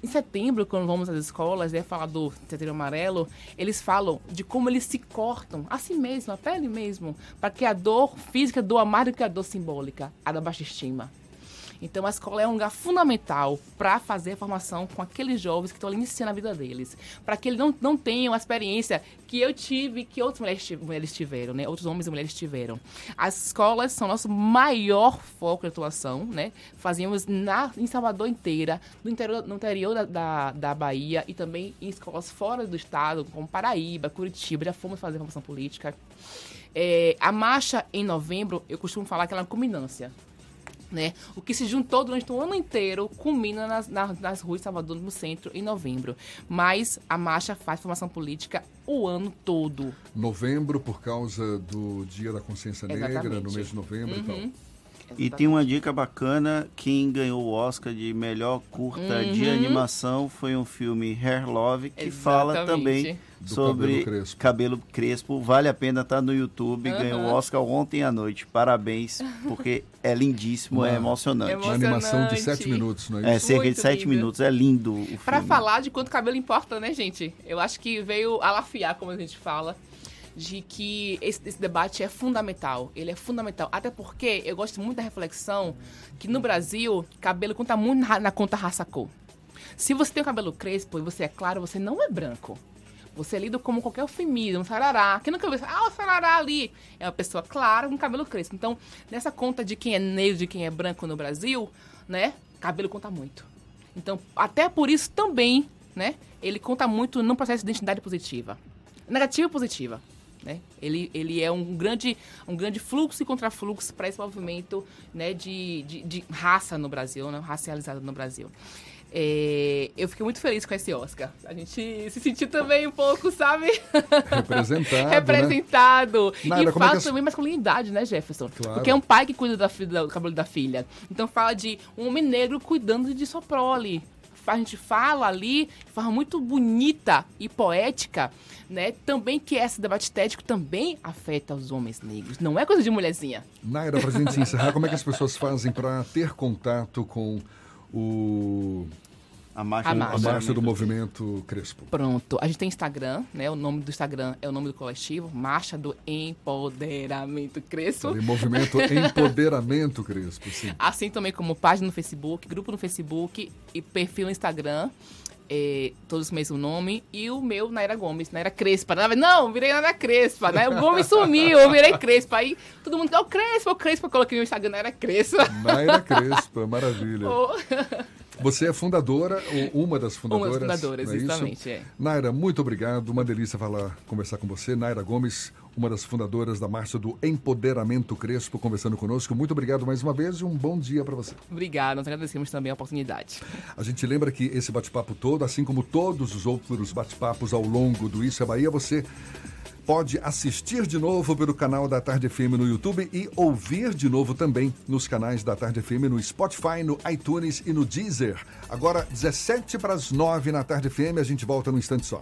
Em setembro, quando vamos às escolas, é falar do setembro amarelo, eles falam de como eles se cortam a si mesmo, a pele mesmo, para que a dor física doa mais do que a dor simbólica, a da baixa estima. Então a escola é um lugar fundamental para fazer a formação com aqueles jovens que estão ali iniciando a vida deles. Para que eles não, não tenham a experiência que eu tive, que outras mulheres, mulheres tiveram, né? Outros homens e mulheres tiveram. As escolas são nosso maior foco de atuação, né? Fazíamos na, em Salvador inteira, no interior, no interior da, da, da Bahia e também em escolas fora do estado, como Paraíba, Curitiba, já fomos fazer formação política. É, a marcha em novembro, eu costumo falar que ela é uma culminância né? O que se juntou durante o ano inteiro culmina nas, na- nas ruas de Salvador, no centro, em novembro. Mas a marcha faz formação política o ano todo. Novembro, por causa do Dia da Consciência Negra, no Exatamente. mês de novembro e tal. Uhum. E tem uma dica bacana, quem ganhou o Oscar de melhor curta de Uhum. animação foi um filme Hair Love, que fala Exatamente. também Do sobre cabelo crespo. cabelo crespo. Vale a pena estar no YouTube, ganhou o Uhum. Oscar ontem à noite. Parabéns, porque é lindíssimo, é emocionante. Uma animação de sete minutos, não é É, isso? cerca de Muito sete lindo. minutos, é lindo o filme. Falar de quanto cabelo importa, né, gente? Eu acho que veio alafiar, como a gente fala, de que esse, esse debate é fundamental. Ele é fundamental. Até porque eu gosto muito da reflexão que no Brasil, cabelo conta muito na, na conta raça-cor. Se você tem o cabelo crespo e você é claro, você não é branco. Você é lido como qualquer eufemismo, sarará. Quem nunca viu? Ah, o sarará ali. É uma pessoa clara com cabelo crespo. Então, nessa conta de quem é negro, de quem é branco no Brasil, né? Cabelo conta muito. Então, até por isso também, né? Ele conta muito no processo de identidade positiva. Negativa e positiva. Né? Ele, ele é um grande, um grande fluxo e contrafluxo para esse movimento né, de, de, de raça no Brasil, né, racializado no Brasil. É, eu fiquei muito feliz com esse Oscar. A gente se sentiu também um pouco, sabe? Representado, né? Representado. Naira, e como é fala as- também masculinidade, né, Jefferson? Claro. Porque é um pai que cuida da do cabelo da filha. Então fala de um homem negro cuidando de sua prole. A gente fala ali de forma muito bonita e poética, né? Também que esse debate estético também afeta os homens negros. Não é coisa de mulherzinha. Naira, pra gente encerrar, como é que as pessoas fazem para ter contato com o... A marcha, A marcha. a marcha do movimento Crespo? Pronto. A gente tem Instagram, né? O nome do Instagram é o nome do coletivo, Marcha do Empoderamento Crespo. Ali, movimento Empoderamento Crespo, sim. Assim também como página no Facebook, grupo no Facebook e perfil no Instagram. É, todos o mesmo nome. E o meu, Naira Gomes, Naira Crespa. Não, virei Naira Crespa, né? O Gomes sumiu, eu virei Crespa. Aí todo mundo, o Crespa, o Crespa. Eu coloquei no Instagram, Naira Crespa. Naira Crespa, maravilha. Oh. Você é fundadora, ou uma das fundadoras. Uma das fundadoras, é exatamente, é. Naira, muito obrigado. Uma delícia falar, conversar com você. Naira Gomes, uma das fundadoras da Marcha do Empoderamento Crespo, conversando conosco. Muito obrigado mais uma vez e um bom dia para você. Obrigada, nós agradecemos também a oportunidade. A gente lembra que esse bate-papo todo, assim como todos os outros bate-papos ao longo do Isso é Bahia, você pode assistir de novo pelo canal da Tarde FM no YouTube e ouvir de novo também nos canais da Tarde FM no Spotify, no iTunes e no Deezer. Agora, 17 para as 9 na Tarde FM, a gente volta num instante só.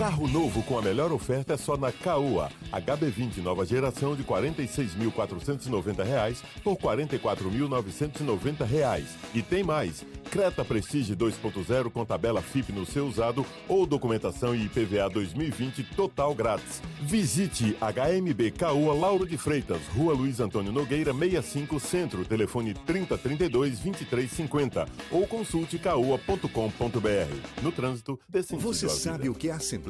Carro novo com a melhor oferta é só na Caoa. HB20 nova geração de 46.490 reais por 44.990 reais. E tem mais. Creta Prestige 2.0 com tabela FIP no seu usado ou documentação e IPVA 2020 total grátis. Visite HMB Caoa Lauro de Freitas, Rua Luiz Antônio Nogueira 65 Centro, telefone 3032 2350 ou consulte caoa.com.br. No trânsito, dê sentido Você sabe o que a Assembleia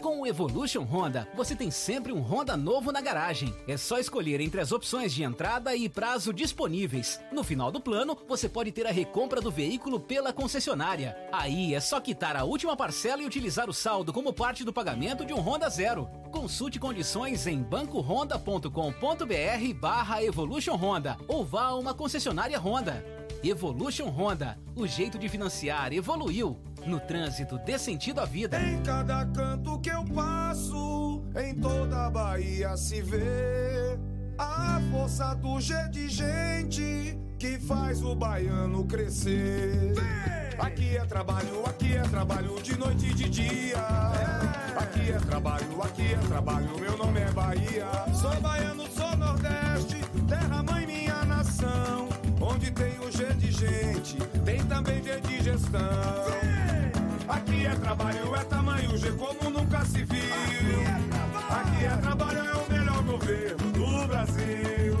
Com o Evolution Honda, você tem sempre um Honda novo na garagem. É só escolher entre as opções de entrada e prazo disponíveis. No final do plano, você pode ter a recompra do veículo pela concessionária. Aí é só quitar a última parcela e utilizar o saldo como parte do pagamento de um Honda Zero. Consulte condições em bancohonda.com.br barra Evolution Honda ou vá a uma concessionária Honda. Evolution Honda, o jeito de financiar evoluiu. No trânsito, dê sentido à vida. Em cada canto que eu passo, em toda a Bahia se vê a força do G de gente que faz o baiano crescer. Aqui é trabalho, aqui é trabalho de noite e de dia. Aqui é trabalho, aqui é trabalho, meu nome é Bahia. Sou baiano, Onde tem o G de gente, tem também G de gestão. Aqui é trabalho, é tamanho G como nunca se viu. Aqui é trabalho, é o melhor governo do Brasil.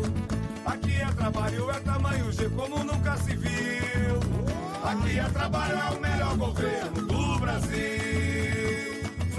Aqui é trabalho, é tamanho G como nunca se viu. Aqui é trabalho, é o melhor governo do Brasil.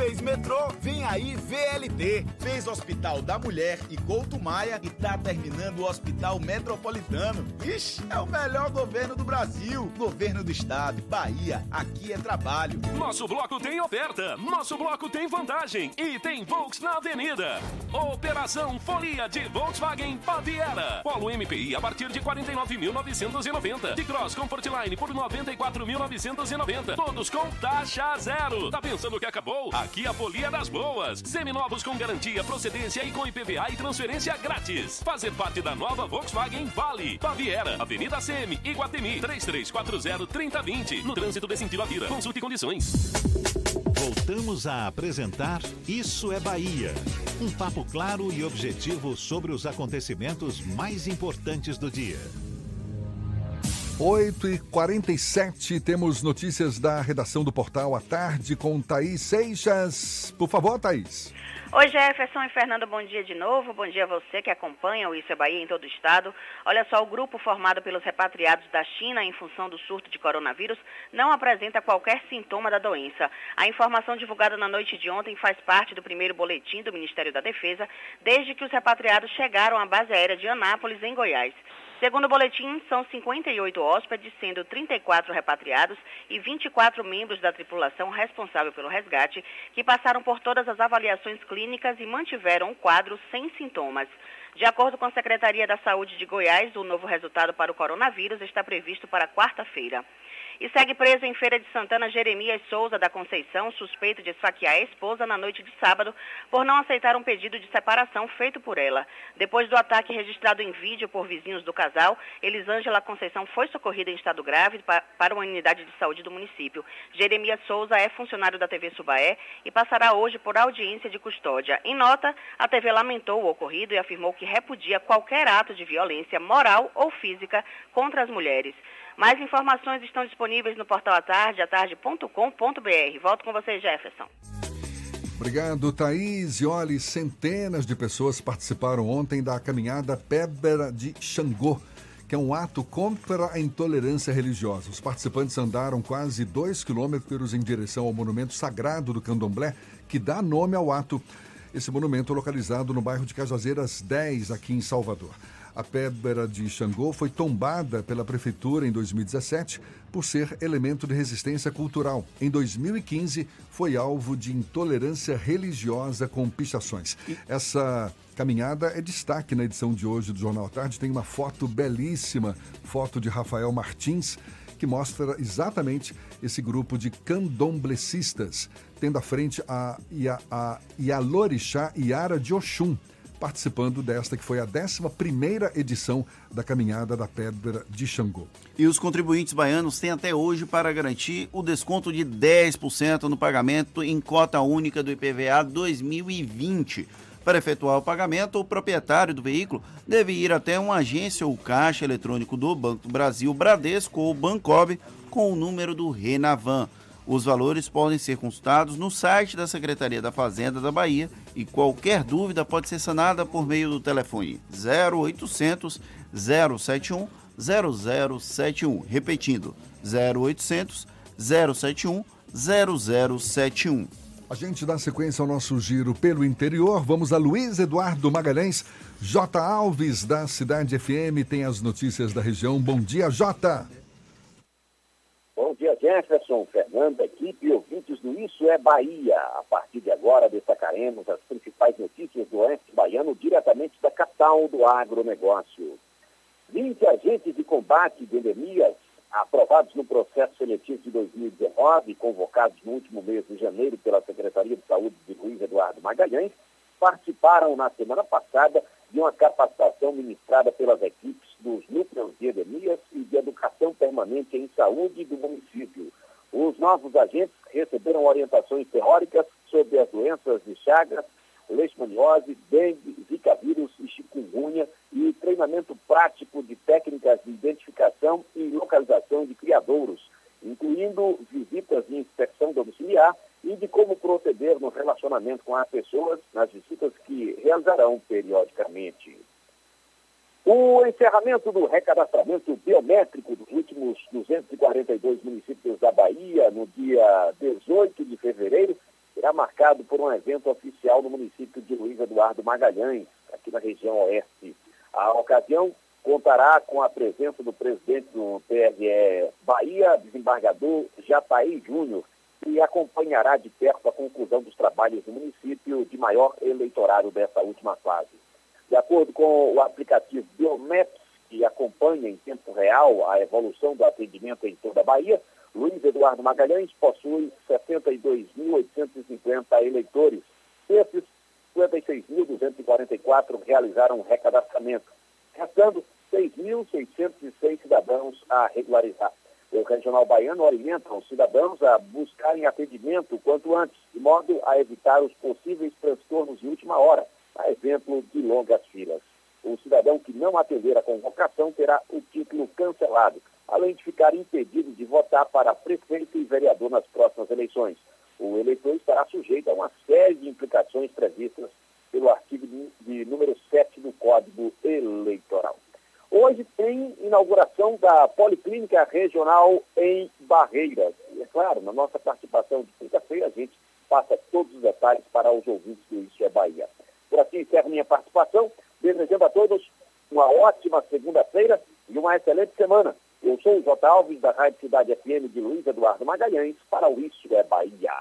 Fez metrô, vem aí VLT. Fez Hospital da Mulher e Couto Maia e tá terminando o Hospital Metropolitano. Ixi, é o melhor governo do Brasil. Governo do Estado, Bahia, aqui é trabalho. Nosso bloco tem oferta, nosso bloco tem vantagem e tem Volks na Avenida. Operação Folia de Volkswagen Baviera. Polo MPI a partir de 49.990. De Cross Comfortline por 94.990. Todos com taxa zero. Tá pensando que acabou? Aqui a Folia das Boas. Seminovos com garantia, procedência e com IPVA e transferência grátis. Fazer parte da nova Volkswagen Vale. Baviera, Avenida CM, Iguatemi, 3340-3020. No trânsito de sentido à vida. Consulte condições. Voltamos a apresentar Isso é Bahia. Um papo claro e objetivo sobre os acontecimentos mais importantes do dia. 8 e 47 temos notícias da redação do portal à tarde com Thaís Seixas. Por favor, Thaís. Oi, Jefferson e Fernando, bom dia de novo. Bom dia a você que acompanha o Isso é Bahia em todo o estado. Olha só, o grupo formado pelos repatriados da China em função do surto de coronavírus não apresenta qualquer sintoma da doença. A informação divulgada na noite de ontem faz parte do primeiro boletim do Ministério da Defesa desde que os repatriados chegaram à base aérea de Anápolis, em Goiás. Segundo o boletim, são 58 hóspedes, sendo 34 repatriados e 24 membros da tripulação responsável pelo resgate, que passaram por todas as avaliações clínicas e mantiveram o quadro sem sintomas. De acordo com a Secretaria da Saúde de Goiás, o novo resultado para o coronavírus está previsto para quarta-feira. E segue preso em Feira de Santana Jeremias Souza da Conceição, suspeito de esfaquear a esposa na noite de sábado por não aceitar um pedido de separação feito por ela. Depois do ataque registrado em vídeo por vizinhos do casal, Elisângela Conceição foi socorrida em estado grave pa- para uma unidade de saúde do município. Jeremias Souza é funcionário da TV Subaé e passará hoje por audiência de custódia. Em nota, a TV lamentou o ocorrido e afirmou que repudia qualquer ato de violência moral ou física contra as mulheres. Mais informações estão disponíveis no portal atarde, atarde.com.br. Volto com você, Jefferson. Obrigado, Thaís. E olhe, centenas de pessoas participaram ontem da caminhada Pedra de Xangô, que é um ato contra a intolerância religiosa. Os participantes andaram quase dois quilômetros em direção ao monumento sagrado do Candomblé, que dá nome ao ato. Esse monumento é localizado no bairro de Cajazeiras 10, aqui em Salvador. A pedra de Xangô foi tombada pela prefeitura em 2017 por ser elemento de resistência cultural. Em 2015, foi alvo de intolerância religiosa com pichações. Essa caminhada é destaque na edição de hoje do Jornal à Tarde. Tem uma foto belíssima, foto de Rafael Martins, que mostra exatamente esse grupo de candomblecistas, tendo à frente a, Ia, a Ialorixá Iara de Oxum, participando desta que foi a 11ª edição da Caminhada da Pedra de Xangô. E os contribuintes baianos têm até hoje para garantir o desconto de 10% no pagamento em cota única do IPVA 2020. Para efetuar o pagamento, o proprietário do veículo deve ir até uma agência ou caixa eletrônico do Banco do Brasil, Bradesco ou Bancob com o número do Renavan. Os valores podem ser consultados no site da Secretaria da Fazenda da Bahia e qualquer dúvida pode ser sanada por meio do telefone 0800 071 0071. Repetindo, 0800 071 0071. A gente dá sequência ao nosso giro pelo interior. Vamos a Luiz Eduardo Magalhães. J. Alves, da Cidade FM, tem as notícias da região. Bom dia, J. Jefferson, Fernanda, equipe e ouvintes do Isso é Bahia. A partir de agora destacaremos as principais notícias do Oeste Baiano diretamente da capital do agronegócio. 20 agentes de combate de endemias aprovados no processo seletivo de 2019, convocados no último mês de janeiro pela Secretaria de Saúde de Luiz Eduardo Magalhães, participaram na semana passada de uma capacitação ministrada pelas equipes dos núcleos de endemias e de educação permanente em saúde do município. Os novos agentes receberam orientações teóricas sobre as doenças de Chagas, leishmaniose, dengue, zika vírus e chikungunya e treinamento prático de técnicas de identificação e localização de criadouros, incluindo visitas de inspeção domiciliar e de como proceder no relacionamento com as pessoas nas visitas que realizarão periodicamente. O encerramento do recadastramento biométrico dos últimos 242 municípios da Bahia, no dia 18 de fevereiro, será marcado por um evento oficial no município de Luiz Eduardo Magalhães, aqui na região oeste. A ocasião contará com a presença do presidente do TRE Bahia, desembargador Jataí Júnior, que acompanhará de perto a conclusão dos trabalhos do município de maior eleitorado dessa última fase. De acordo com o aplicativo Biomaps, que acompanha em tempo real a evolução do atendimento em toda a Bahia, Luiz Eduardo Magalhães possui 62.850 eleitores. Esses 56.244 realizaram recadastramento, restando 6.606 cidadãos a regularizar. O Regional Baiano orienta os cidadãos a buscarem atendimento quanto antes, de modo a evitar os possíveis transtornos de última hora, a exemplo de longas filas. O cidadão que não atender a convocação terá o título cancelado, além de ficar impedido de votar para prefeito e vereador nas próximas eleições. O eleitor estará sujeito a uma série de implicações previstas pelo artigo de número 7 do Código Eleitoral. Hoje tem inauguração da Policlínica Regional em Barreiras. E é claro, na nossa participação de quinta-feira, a gente passa todos os detalhes para os ouvintes do Isso é Bahia. Por assim encerro minha participação, desejando a todos uma ótima segunda-feira e uma excelente semana. Eu sou o J. Alves, da Rádio Cidade FM de Luiz Eduardo Magalhães, para o Isso é Bahia.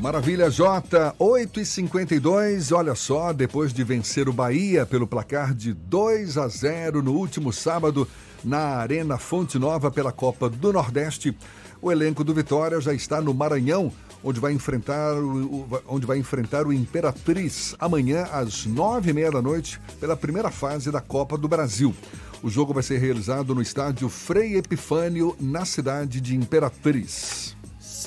Maravilha, J. 8 e 52 olha só, depois de vencer o Bahia pelo placar de 2 a 0 no último sábado na Arena Fonte Nova pela Copa do Nordeste, o elenco do Vitória já está no Maranhão, onde vai enfrentar o, onde vai enfrentar o Imperatriz amanhã às nove e meia da noite pela primeira fase da Copa do Brasil. O jogo vai ser realizado no estádio Frei Epifânio, na cidade de Imperatriz.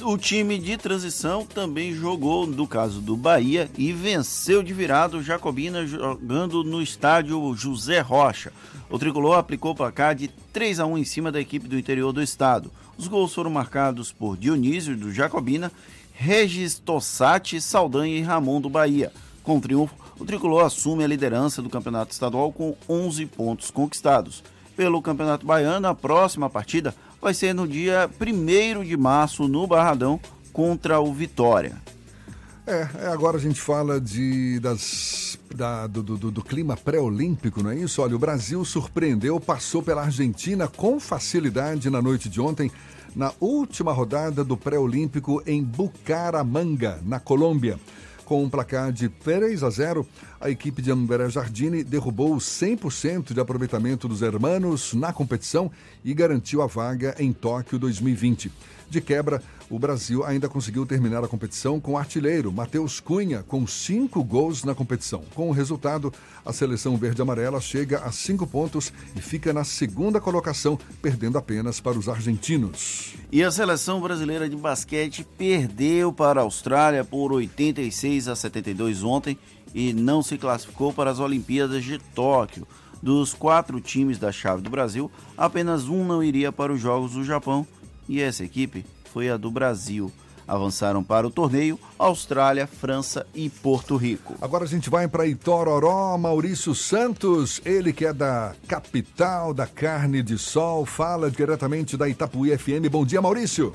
O time de transição também jogou, no caso do Bahia, e venceu de virado o Jacobina jogando no estádio José Rocha. O tricolor aplicou o placar de 3 a 1 em cima da equipe do interior do estado. Os gols foram marcados por Dionísio do Jacobina, Regis Tossati, Saldanha e Ramon do Bahia. Com o triunfo, o tricolor assume a liderança do campeonato estadual com 11 pontos conquistados. Pelo Campeonato Baiano, a próxima partida vai ser no dia 1 de março no Barradão contra o Vitória. É, é agora a gente fala de, das, da, do, do, do clima pré-olímpico, não é isso? Olha, o Brasil surpreendeu, passou pela Argentina com facilidade na noite de ontem, na última rodada do pré-olímpico em Bucaramanga, na Colômbia. Com um placar de 3 a 0, a equipe de André Jardine derrubou 100% de aproveitamento dos hermanos na competição e garantiu a vaga em Tóquio 2020. De quebra, o Brasil ainda conseguiu terminar a competição com o artilheiro Matheus Cunha, com cinco gols na competição. Com o resultado, a seleção verde-amarela chega a cinco pontos e fica na segunda colocação, perdendo apenas para os argentinos. E a seleção brasileira de basquete perdeu para a Austrália por 86 a 72 ontem e não se classificou para as Olimpíadas de Tóquio. Dos quatro times da chave do Brasil, apenas um não iria para os Jogos do Japão e essa equipe foi a do Brasil. Avançaram para o torneio Austrália, França e Porto Rico. Agora a gente vai para Itororó, Maurício Santos, ele que é da capital da carne de sol, fala diretamente da Itapuí FM. Bom dia, Maurício.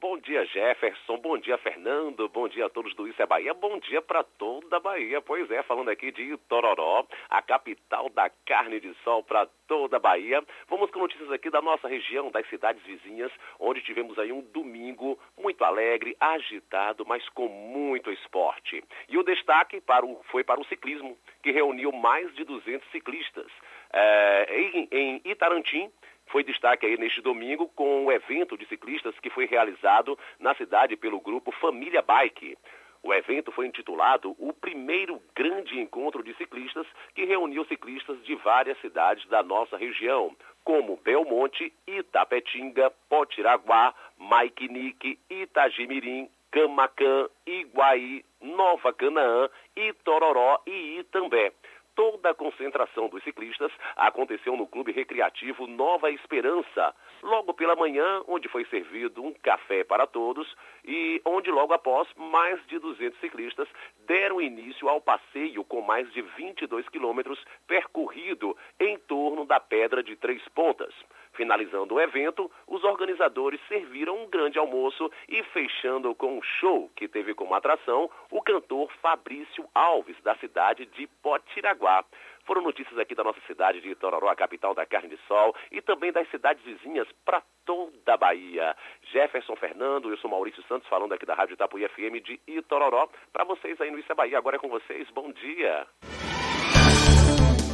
Bom dia, Jefferson. Bom dia, Fernando. Bom dia a todos do Isso é Bahia. Bom dia para toda a Bahia. Pois é, falando aqui de Itororó, a capital da carne de sol para toda a Bahia. Vamos com notícias aqui da nossa região, das cidades vizinhas, onde tivemos aí um domingo muito alegre, agitado, mas com muito esporte. E o destaque para o, foi para o ciclismo, que reuniu mais de 200 ciclistas. É, em, em Itarantim, foi destaque aí neste domingo com o evento de ciclistas que foi realizado na cidade pelo grupo Família Bike. O evento foi intitulado o primeiro grande encontro de ciclistas que reuniu ciclistas de várias cidades da nossa região, como Belmonte, Itapetinga, Potiraguá, Maikinique, Itagimirim, Camacan, Iguaí, Nova Canaã, Itororó e Itambé toda a concentração dos ciclistas aconteceu no Clube Recreativo Nova Esperança, logo pela manhã, onde foi servido um café para todos e onde logo após mais de 200 ciclistas deram início ao passeio com mais de 22 quilômetros percorrido em torno da Pedra de Três Pontas. Finalizando o evento, os organizadores serviram um grande almoço e fechando com um show que teve como atração o cantor Fabrício Alves, da cidade de Potiraguá. Foram notícias aqui da nossa cidade de Itororó, a capital da carne de sol, e também das cidades vizinhas para toda a Bahia. Jefferson Fernando, eu sou Maurício Santos, falando aqui da Rádio Itapuí FM de Itororó. Para vocês aí no Isso Bahia, agora é com vocês. Bom dia.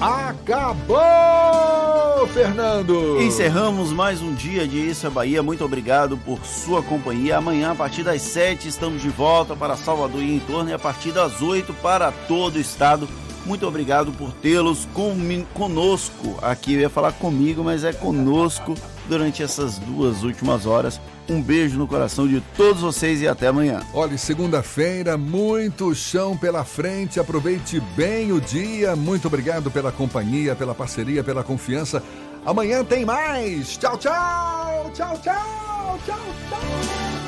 Acabou, Fernando! Encerramos mais um dia de Isso é Bahia. Muito obrigado por sua companhia. Amanhã, a partir das 7, estamos de volta para Salvador e em torno, e a partir das 8 para todo o estado. Muito obrigado por tê-los conosco aqui. Eu ia falar comigo, mas é conosco durante essas duas últimas horas. Um beijo no coração de todos vocês e até amanhã. Olha, segunda-feira, muito chão pela frente. Aproveite bem o dia. Muito obrigado pela companhia, pela parceria, pela confiança. Amanhã tem mais. Tchau, tchau. Tchau, tchau. Tchau, tchau.